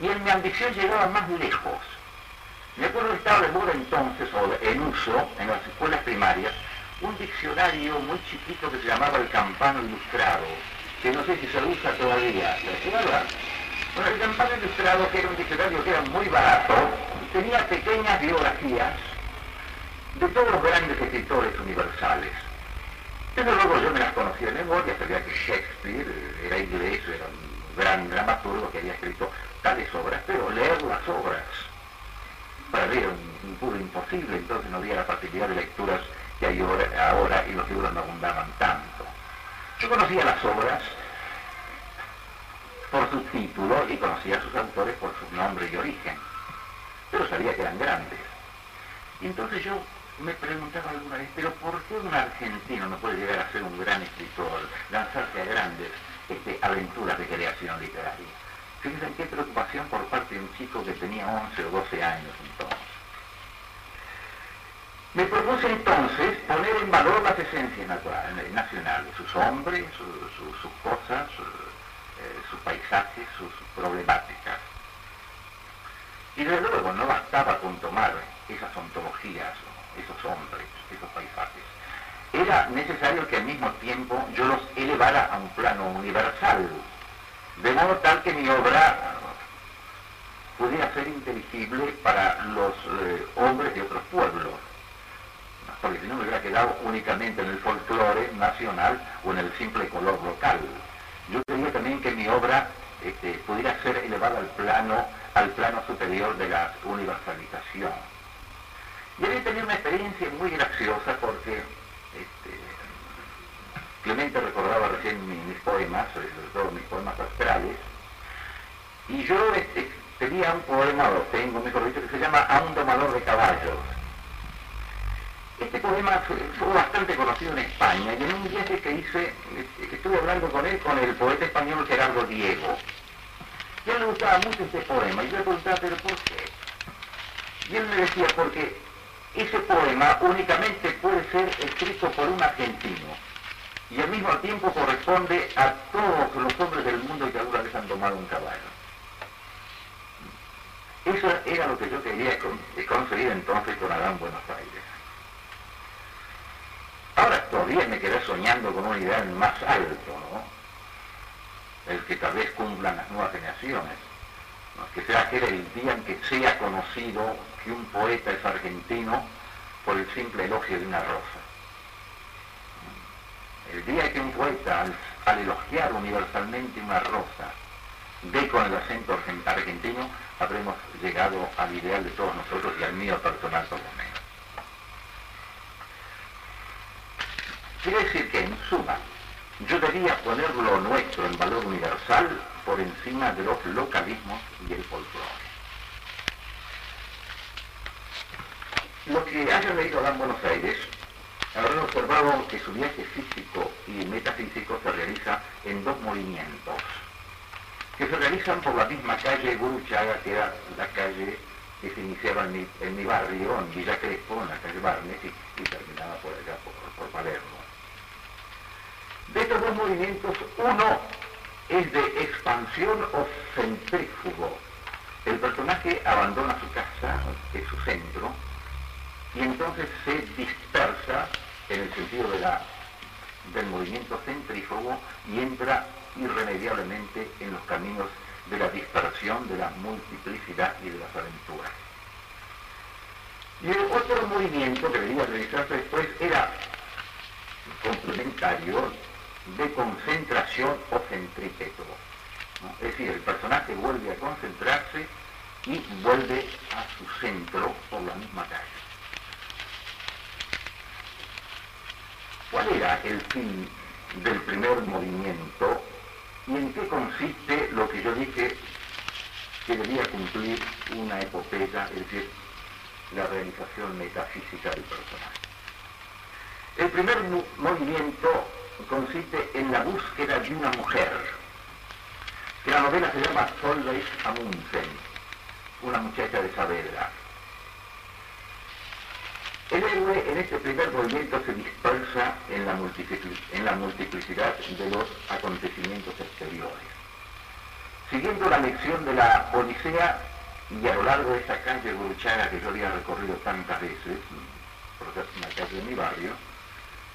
Y en mi ambición llegaba más lejos. Me acuerdo estaba de moda entonces, o en uso, en las escuelas primarias, un diccionario muy chiquito que se llamaba el Campano Ilustrado, que no sé si se usa todavía. ¿Se acuerdan? Bueno, el Campano Ilustrado, que era un diccionario que era muy barato, tenía pequeñas biografías de todos los grandes escritores universales. Desde luego yo me las conocía de memoria, sabía que Shakespeare era inglés, era un gran dramaturgo que había escrito tales obras, pero leer las obras para era un, puro imposible, entonces no había la facilidad de lecturas que hay ahora, y los libros no abundaban tanto. Yo conocía las obras por sus títulos y conocía a sus autores por su nombre y origen, pero sabía que eran grandes. Y entonces yo me preguntaba alguna vez, pero ¿por qué un argentino no puede llegar a ser un gran escritor, lanzarse a grandes este, aventuras de creación literaria? Fíjense qué preocupación por parte de un chico que tenía 11 o 12 años entonces. Me propuse entonces poner en valor las esencias naturales, nacionales, sus hombres, su- su- sus cosas, eh, sus paisajes, sus problemáticas. Y desde luego no bastaba con tomar esas ontologías, esos hombres, esos paisajes. Era necesario que al mismo tiempo yo los elevara a un plano universal, de modo tal que mi obra pudiera ser inteligible para los eh, hombres de otros pueblos, porque si no me hubiera quedado únicamente en el folclore nacional o en el simple color local. Yo quería también que mi obra este, pudiera ser elevada al plano, al plano superior de la universalización. Y había tenido una experiencia muy graciosa porque Clemente recordaba recién mi- mis poemas, sobre todo mis poemas astrales, y yo este, tenía un poema, o tengo mejor dicho, que se llama A un domador de caballos. Este poema fue, bastante conocido en España y en un viaje que hice, este, que estuve hablando con él, con el poeta español Gerardo Diego. Y él le gustaba mucho este poema y yo le preguntaba, ¿pero por qué? Y él me decía, porque ese poema únicamente puede ser escrito por un argentino y al mismo tiempo corresponde a todos los hombres del mundo que alguna vez han tomado un caballo. Eso era lo que yo quería eh, conseguir entonces con Adán Buenos Aires. Ahora todavía me quedé soñando con un ideal más alto, ¿no? El que tal vez cumplan las nuevas generaciones. Que sea aquel el día en que sea conocido que un poeta es argentino por el simple elogio de una rosa. El día que un poeta, al, elogiar universalmente una rosa, ve con el acento argen- argentino, habremos llegado al ideal de todos nosotros y al mío personal por lo menos. Quiere decir que, en suma, yo debía poner lo nuestro en valor universal por encima de los localismos y el folclore. Los que hayan leído Adán Buenos Aires habrán observado que su viaje físico y metafísico se realiza en dos movimientos, que se realizan por la misma calle Guruchaga, que era la calle que se iniciaba en mi, barrio, en Villa Crespo, en la calle Barnes, y, terminaba por allá, por, por Palermo. dos movimientos, uno es de expansión o centrífugo. El personaje abandona su casa, es su centro, y entonces se dispersa en el sentido del movimiento centrífugo y entra irremediablemente en los caminos de la dispersión, de la multiplicidad y de las aventuras. Y el otro movimiento que debía realizarse después era complementario de concentración o centrípeto. Es decir, el personaje vuelve a concentrarse y vuelve a su centro por la misma calle. ¿Cuál era el fin del primer movimiento y en qué consiste lo que yo dije que debía cumplir una epopeya, es decir, la realización metafísica del personaje? El primer mo- movimiento consiste en la búsqueda de una mujer, que la novela se llama Solveig Amundsen, una muchacha de Saavedra. El héroe en este primer movimiento se dispersa en la, multiplicidad de los acontecimientos exteriores. Siguiendo la lección de la Odisea y a lo largo de esta calle Burchaga que yo había recorrido tantas veces, porque es una calle de mi barrio,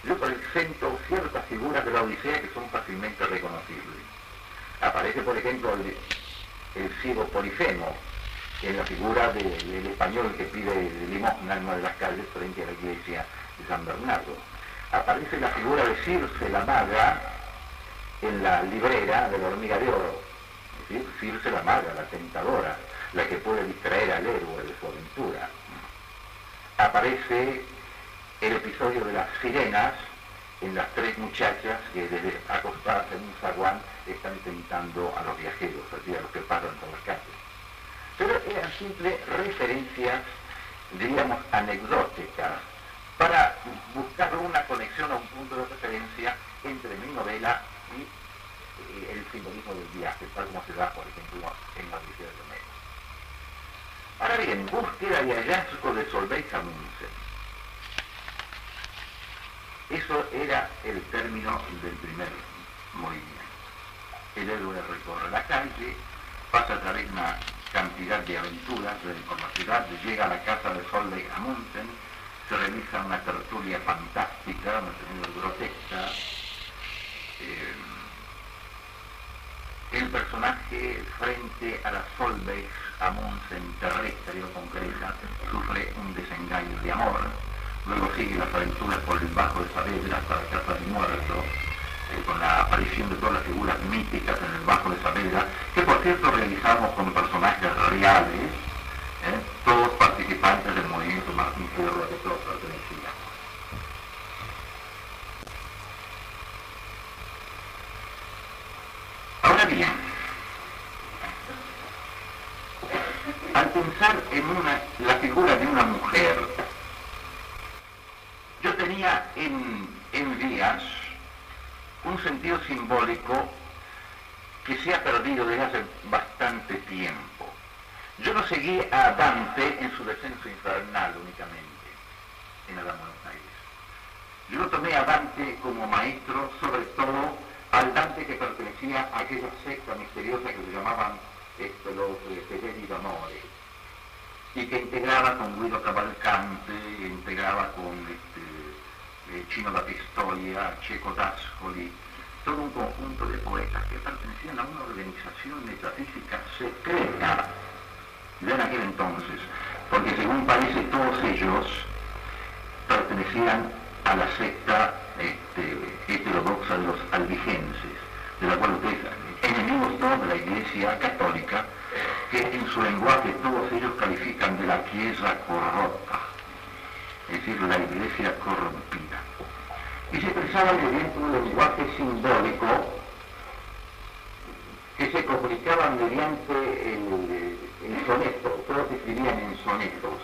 yo presento ciertas figuras de la Odisea que son fácilmente reconocibles. Aparece, por ejemplo, el, el ciego Polifemo, en la figura de- del español que pide limosna en una de las calles frente a la iglesia de San Bernardo. Aparece la figura de Circe la maga en la librera de la hormiga de oro. Circe la maga, la tentadora, la que puede distraer al héroe de su aventura. Aparece el episodio de las sirenas en las tres muchachas que desde acostarse en un zaguán están tentando a los viajeros, a los que pasan por las calles. Pero eran simples referencias, diríamos, anecdóticas, para buscar una conexión o un punto de referencia entre mi novela y eh, el simbolismo del viaje, tal como se da, por ejemplo, en la Odisea de Homero. Ahora bien, búsqueda y hallazgo de Solveig Amundsen. Eso era el término del primer movimiento. El héroe recorre la calle, pasa a través de una cantidad de aventuras de- por la ciudad, llega a la casa de Solveig Amundsen, se realiza una tertulia fantástica, tertulia grotesca. eh, el personaje frente a la Solveig Amundsen terrestre o concreta sufre un desengaño de amor. Luego sigue las aventuras por el Bajo de Saavedra hasta la Casa del Muerto, eh, con la aparición de todas las figuras míticas en el Bajo de Saavedra, que por cierto realizamos con personajes reales, eh, todos participantes del movimiento Martín Fierro al que todos pertenecíamos. Ahora bien, al pensar en una, la figura de una mujer, yo tenía en, en Díaz un sentido simbólico que se ha perdido desde hace bastante tiempo. Yo no seguí a Dante en su descenso infernal únicamente, en Adán Buenos Aires. Yo lo tomé a Dante como maestro, sobre todo al Dante que pertenecía a aquella secta misteriosa que se llamaban este, los Fedeli d'Amore, y que integraba con Guido Cavalcante, integraba con este, eh, Chino da Pistoia, Checo D'Ascoli, todo un conjunto de poetas que pertenecían a una organización metafísica secreta de en aquel entonces, porque según parece todos ellos pertenecían a la secta este, heterodoxa de los albigenses, de la cual ustedes, enemigos todos de la Iglesia Católica, que en su lenguaje todos ellos califican de la Chiesa corrupta, es decir, la Iglesia corrompida. Y se expresaba mediante un lenguaje simbólico que se comunicaban mediante el, el soneto, todos escribían en sonetos,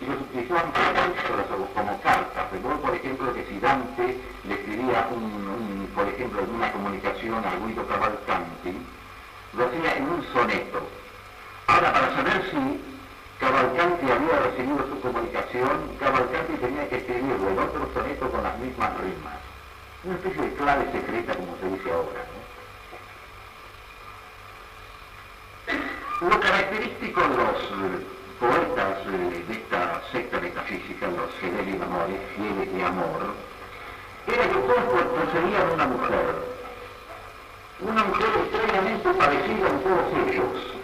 y los utilizaban epístolas o como cartas. Recuerdo, por ejemplo, que si Dante le escribía, un, un, por ejemplo, una comunicación a Guido Cavalcanti, lo hacía en un soneto. Ahora, para saber si Cavalcanti había recibido su comunicación, Cavalcanti tenía que escribirlo en otro soneto con las mismas rimas. una especie de clave secreta, como se dice ahora. ¿no? Lo característico de los eh, poetas eh, de esta secta metafísica, los fieles de amor, fieles de amor, era que todos poseían una mujer, una mujer extrañamente parecida a todos ellos.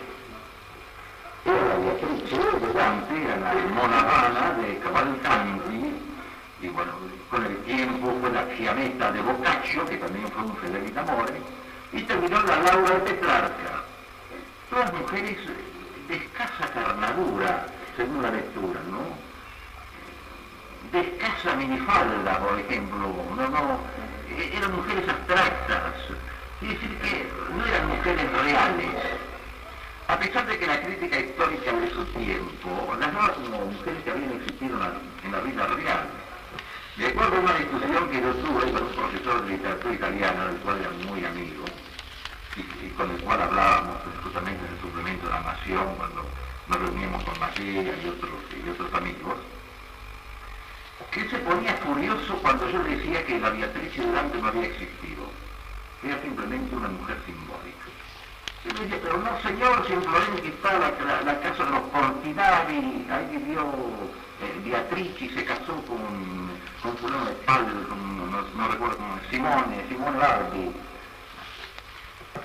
Era la Beatrice de Dante, era la Mona Vana de Cavalcanti, y bueno, con el tiempo fue la Fiametta de Boccaccio, que también fue un fedele amore, y terminó la Laura de Petrarca. Todas mujeres de escasa carnadura, según la lectura, ¿no? De escasa minifalda, por ejemplo, no, no, eran mujeres abstractas, es decir, que no eran mujeres reales. A pesar de que la crítica histórica de su tiempo las daba como mujeres que habían existido en la, en vida real. De acuerdo a una discusión que yo tuve con un profesor de literatura italiana, del cual era muy amigo, y, con el cual hablábamos pues, justamente del suplemento de la nación cuando nos reuníamos con Matías y otros, y otros amigos, que se ponía furioso cuando yo decía que la Beatriz de Dante no había existido, era simplemente una mujer simbólica. Pero no señor, si en Florencia está la, la- la casa de los Portinari, ahí vivió eh, Beatriz y se casó con, con fulano de Pal, con, no, no recuerdo cómo, Simone, Simone Bardi.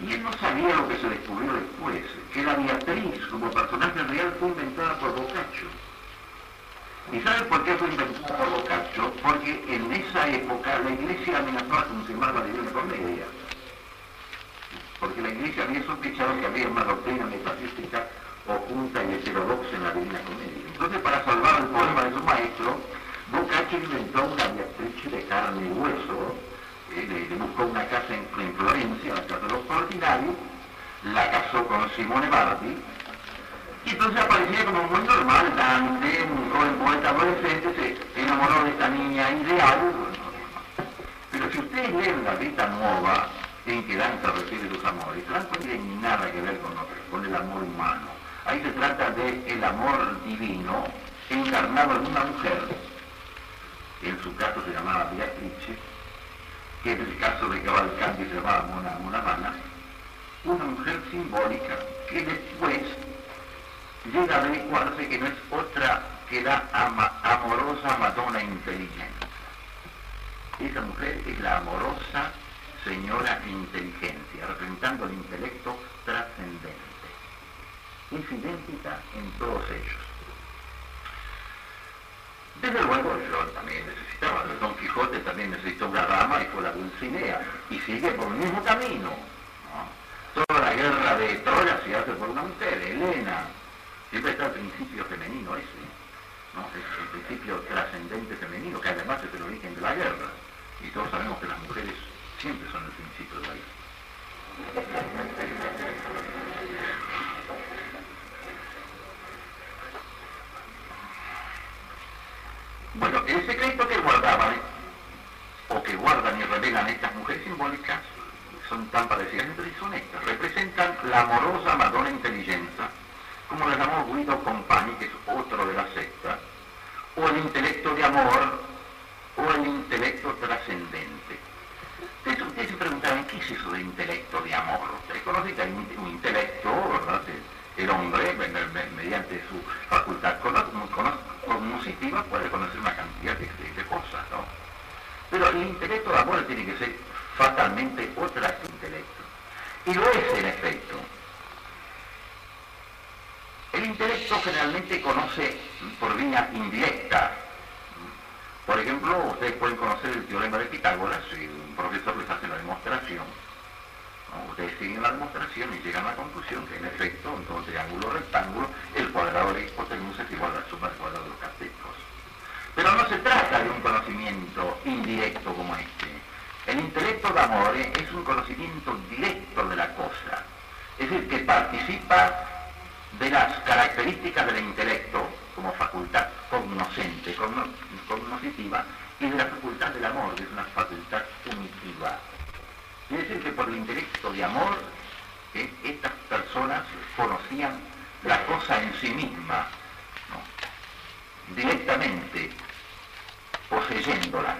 Y él no sabía lo que se descubrió después, que la Beatriz como personaje real fue inventada por Boccaccio. ¿Y sabe por qué fue inventada por Boccaccio? Porque en esa época la iglesia amenazó a confirmar la Divina Comedia. Porque la iglesia había sospechado que había una doctrina metafísica oculta y heterodoxa en la Divina Comedia. Entonces, para salvar el poema de su maestro, Boccaccio inventó una Beatrice de carne y hueso, eh, le, buscó una casa en, en Florencia, la casa de los Portinari, la casó con Simone Bardi, y entonces aparecía como muy normal, Dante, un joven poeta adolescente, se enamoró de esta niña ideal. Pero si ustedes leen la Vita Nueva, en que Dante refiere sus amores, se dan cuenta que no tiene nada que ver con, con el amor humano. Ahí se trata de amor divino encarnado en una mujer, en su caso se llamaba Beatrice, que en el caso de Cavalcanti se llamaba Mona, Mona una mujer simbólica que después llega a averiguarse que no es otra que la amorosa Madonna inteligente. Esa mujer es la amorosa señora inteligencia, representando el intelecto trascendente. Es idéntica en todos ellos. Desde luego yo también necesitaba, Don Quijote también necesitó una dama y fue la Dulcinea, y sigue por el mismo camino. ¿no? Toda la guerra de Troya se hace por una mujer, Helena, siempre está el principio femenino ese, el principio trascendente femenino, que además es el origen de la guerra. Y todos sabemos que las mujeres siempre son el principio de la guerra. Bueno, el secreto que guardaban, o que guardan y revelan estas mujeres simbólicas, son tan parecidas entre sí, son estas. Representan la amorosa Madonna Inteligencia, como la llamó Guido Compani, que es otro de la secta, o el intelecto de amor, o el intelecto trascendente. Ustedes se preguntaban, ¿qué es eso de intelecto de amor? Ustedes conocen que hay un, intelecto, ¿verdad? El hombre, me- me- mediante su facultad cognoscitiva, puede conocer una cantidad de, cosas, ¿no? Pero el intelecto de amor tiene que ser fatalmente otra que intelecto. Y lo es en efecto. El intelecto generalmente conoce por vía indirecta. Por ejemplo, ustedes pueden conocer el teorema de Pitágoras un profesor les hace la demostración. Ustedes siguen la demostración y llegan a la conclusión que en efecto, en todo triángulo rectángulo, el cuadrado de hipotenusa es igual a la suma del cuadrado de los catetos. Pero no se trata de un conocimiento indirecto como este. El intelecto de amor es un conocimiento directo de la cosa. Es decir, que participa de las características del intelecto como facultad cognoscente, cogno- cognoscitiva, y de la facultad del amor, que es una facultad unitiva. Es decir, que por el intelecto de amor, estas personas conocían la cosa en sí misma, ¿no? directamente, poseyéndolas.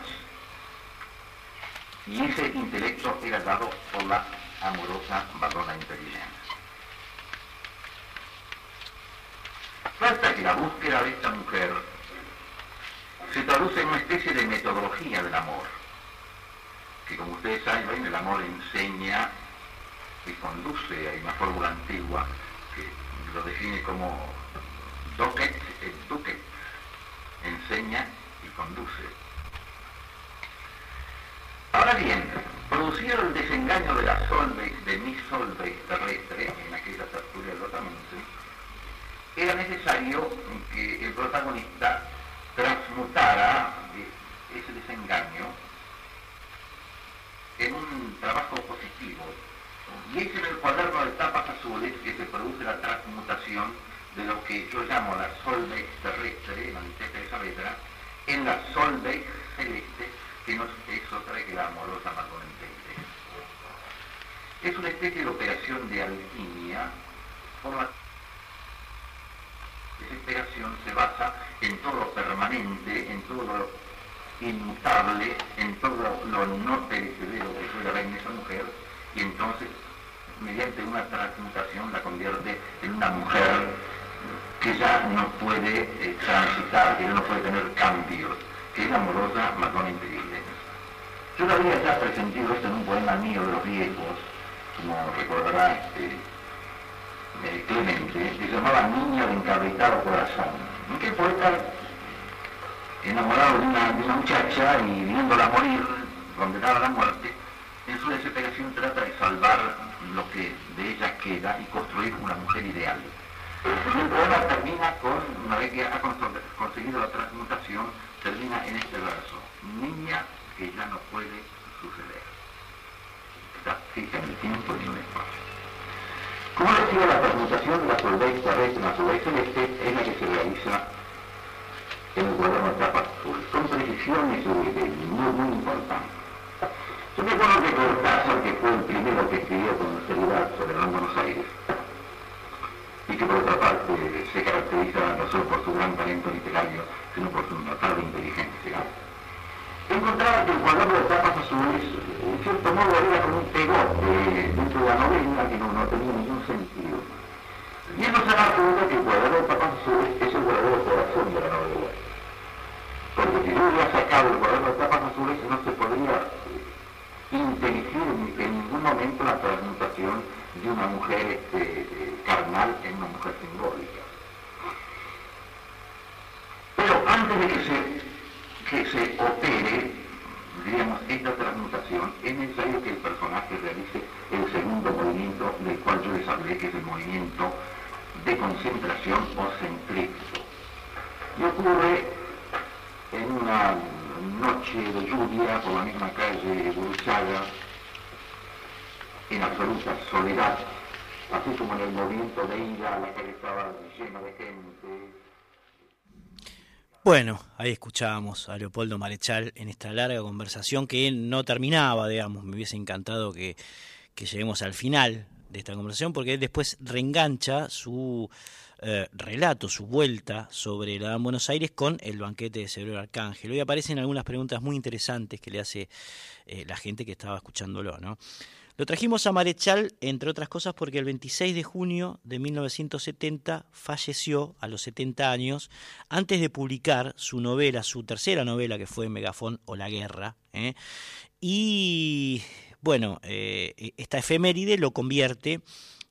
Y ese intelecto era dado por la amorosa Madonna inteligencia. Falta que la búsqueda de esta mujer se traduce en una especie de metodología del amor, que como ustedes saben, el amor enseña y conduce, hay una fórmula antigua que lo define como docet et ducet, enseña y conduce. Ahora bien, producido el desengaño de la Solveig, de mi Solveig terrestre, en aquella tertulia lotamente, era necesario que el protagonista transmutara ese desengaño en un trabajo positivo. Y es en el cuaderno de tapas azules que se produce la transmutación de lo que yo llamo la Solveig terrestre, de esa letra, en la Solveig celeste, que no es otra que la amorosa Es una especie de operación de alquimia por la esa operación se basa en todo lo permanente, en todo lo inmutable, en todo lo no perecedero que suele en esa mujer, y entonces, mediante una transmutación, la convierte en una mujer que ya no puede eh, transitar, que ya no puede tener cambios, que es amorosa, Madonna increíble. Yo lo había ya presentido esto en un poema mío de los viejos, como recordará este, eh, Clemente, que se llamaba Niña de encabritado corazón. ¿En qué poeta, enamorado de una, muchacha y viéndola morir, condenada a la muerte, en su desesperación trata de salvar lo que de ella queda y construir una mujer ideal. El poema termina con, una vez que ha conseguido la transmutación, termina en este verso, niña que ya no puede suceder. Está fija en el tiempo y en el espacio. ¿Cómo ha sido la transmutación de la solveig terrestre en la solveig celeste? Es la que se realiza en el de etapa azul. Son precisiones muy, muy importantes. Yo me acuerdo que Cortázar, que fue el primero que escribió con seriedad sobre Gran Buenos Aires, y que por otra parte se caracteriza no solo por su gran talento literario, sino por su notable inteligencia, encontraba que el cuaderno de tapas azules, en cierto modo, era como un pegote dentro de la novela que no, tenía ningún sentido. Y él no se da cuenta que el cuaderno de tapas azules es el verdadero corazón de la novela. Porque si no hubiera sacado el cuaderno de tapas azules, no se podría inteligir en ningún momento la transmutación de una mujer este, carnal en una mujer simbólica. Pero antes de que se, que se opere, diríamos, esta transmutación, es necesario que el personaje realice el segundo movimiento del cual yo les hablé, que es el movimiento de concentración o centrífugo. Y ocurre en una noche de lluvia por la misma calle Burchaga, en absoluta soledad, así como en el movimiento de ida, la calle estaba llena de gente. Bueno, ahí escuchábamos a Leopoldo Marechal en esta larga conversación que no terminaba, digamos, me hubiese encantado que, que lleguemos al final de esta conversación porque él después reengancha su eh, relato, su vuelta sobre la Buenos Aires con el banquete de Cebrero Arcángel. Hoy aparecen algunas preguntas muy interesantes que le hace eh, la gente que estaba escuchándolo, ¿no? Lo trajimos a Marechal, entre otras cosas, porque el 26 de junio de 1970 falleció a los 70 años, antes de publicar su novela, su tercera novela, que fue Megafón o La Guerra. ¿eh? Y bueno, eh, esta efeméride lo convierte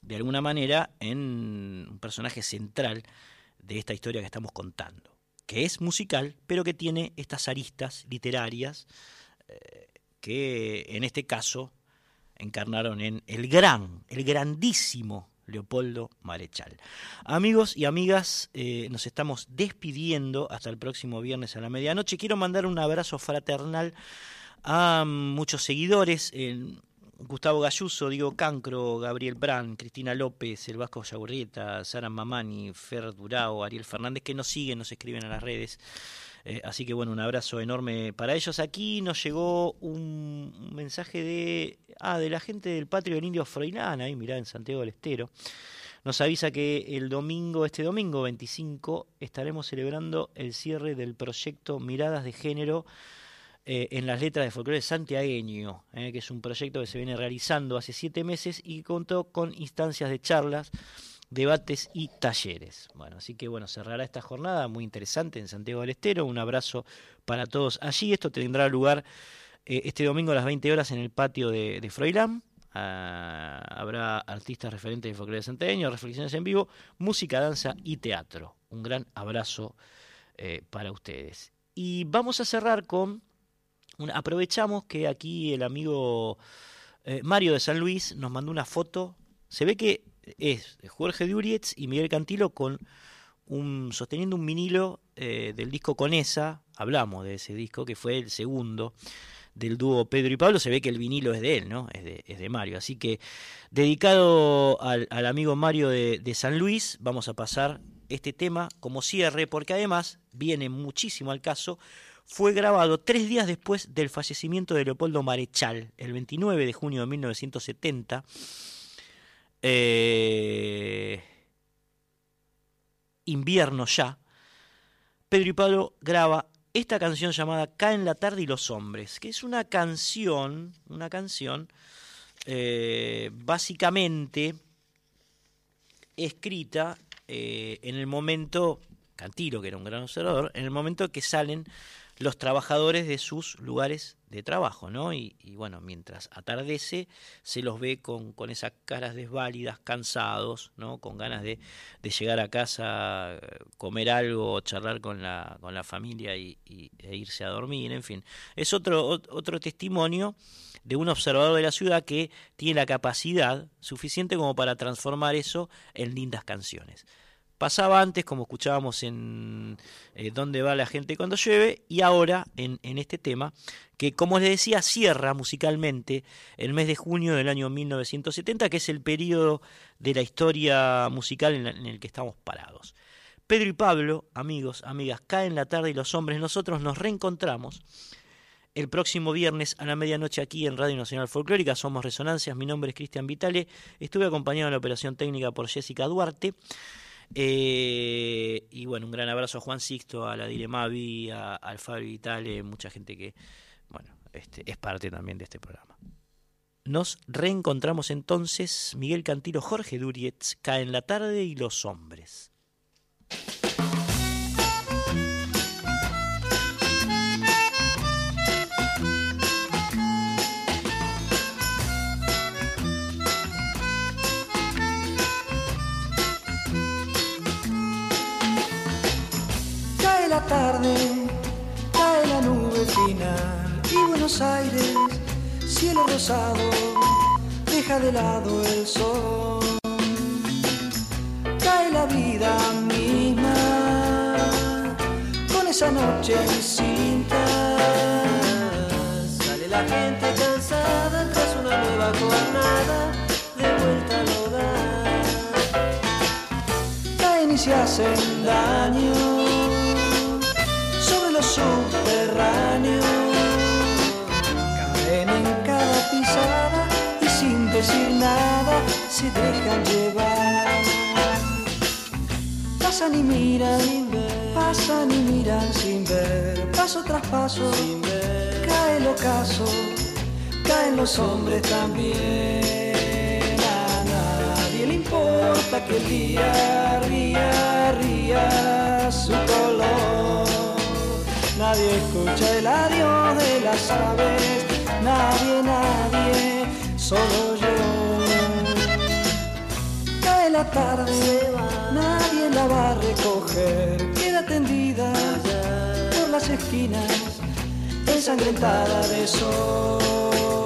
de alguna manera en un personaje central de esta historia que estamos contando, que es musical, pero que tiene estas aristas literarias eh, que en este caso encarnaron en el gran, el grandísimo Leopoldo Marechal. Amigos y amigas, eh, nos estamos despidiendo hasta el próximo viernes a la medianoche. Quiero mandar un abrazo fraternal a muchos seguidores. Gustavo Galluso, Diego Cancro, Gabriel Brand, Cristina López, El Vasco Yagurrieta, Sara Mamani, Fer Durao, Ariel Fernández, que nos siguen, nos escriben a las redes. Eh, así que bueno, un abrazo enorme para ellos. Aquí nos llegó un, mensaje de, ah, de la gente del Patrio del Indio Froilán, ahí mirá, en Santiago del Estero. Nos avisa que el domingo, este domingo 25, estaremos celebrando el cierre del proyecto Miradas de Género eh, en las letras de folclore santiagueño, eh, que es un proyecto que se viene realizando hace siete meses y contó con instancias de charlas, debates y talleres. Bueno, así que bueno, cerrará esta jornada muy interesante en Santiago del Estero. Un abrazo para todos allí. Esto tendrá lugar eh, este domingo a las 20 horas en el patio de, de Froilán. Ah, habrá artistas referentes de folclore santiagueño, reflexiones en vivo, música, danza y teatro. Un gran abrazo eh, para ustedes. Y vamos a cerrar con, aprovechamos que aquí el amigo eh, Mario de San Luis nos mandó una foto, se ve que es Jorge Durietz y Miguel Cantilo con un, sosteniendo un vinilo eh, del disco Conesa, hablamos de ese disco que fue el segundo del dúo Pedro y Pablo, se ve que el vinilo es de él, ¿no? Es de, es de Mario. Así que dedicado al, amigo Mario de, de San Luis, vamos a pasar este tema como cierre, porque además viene muchísimo al caso, fue grabado tres días después del fallecimiento de Leopoldo Marechal, el 29 de junio de 1970. Eh, invierno ya. Pedro y Pablo graba esta canción llamada Caen la tarde y los hombres, que es una canción, una canción eh, básicamente escrita eh, en el momento, Cantilo, que era un gran observador, en el momento que salen los trabajadores de sus lugares de trabajo, ¿no? Y, y bueno, mientras atardece, se los ve con, con esas caras desválidas, cansados, ¿no? Con ganas de, de llegar a casa, comer algo, charlar con la, con la familia y, y- e irse a dormir, en fin. Es otro, ot- otro testimonio de un observador de la ciudad que tiene la capacidad suficiente como para transformar eso en lindas canciones. Pasaba antes, como escuchábamos en eh, Dónde va la gente cuando llueve, y ahora en, este tema, que como les decía, cierra musicalmente el mes de junio del año 1970, que es el periodo de la historia musical en, en el que estamos parados. Pedro y Pablo, amigos, amigas, caen la tarde y los hombres, nosotros nos reencontramos el próximo viernes a la medianoche aquí en Radio Nacional Folclórica. Somos Resonancias, mi nombre es Cristian Vitale, estuve acompañado en la operación técnica por Jessica Duarte. Eh, y bueno, un gran abrazo a Juan Sixto, a la Dire Mavi, a, al Fabio Vitale, mucha gente que, bueno, este, es parte también de este programa. Nos reencontramos entonces, Miguel Cantilo, Jorge Durietz, Caen la tarde y los hombres. Buenos Aires, cielo rosado, deja de lado el sol. Cae la vida misma con esa noche en cinta. Sale la gente cansada tras una nueva jornada de vuelta al hogar caen y se hacen daño decir nada se dejan llevar. Pasan y miran, pasan y miran sin ver, paso tras paso, cae el ocaso, caen los hombres también. A nadie le importa que el día ría, ría su color. Nadie escucha el adiós de las aves, nadie, nadie, solo yo. Cae la tarde, nadie la va a recoger, queda tendida por las esquinas, ensangrentada de sol.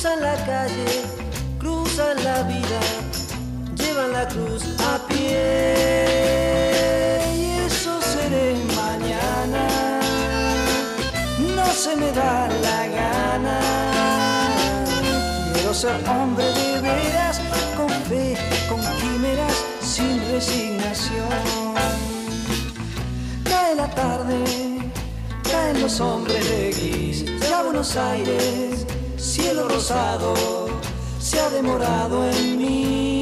cruzan la calle, cruzan la vida, llevan la cruz a pie. Y eso seré mañana, no se me da la gana. Quiero ser hombre de veras, con fe, con quimeras, sin resignación. Cae la tarde, caen los hombres de gris, ya Buenos Aires cielo rosado, se ha demorado en mí.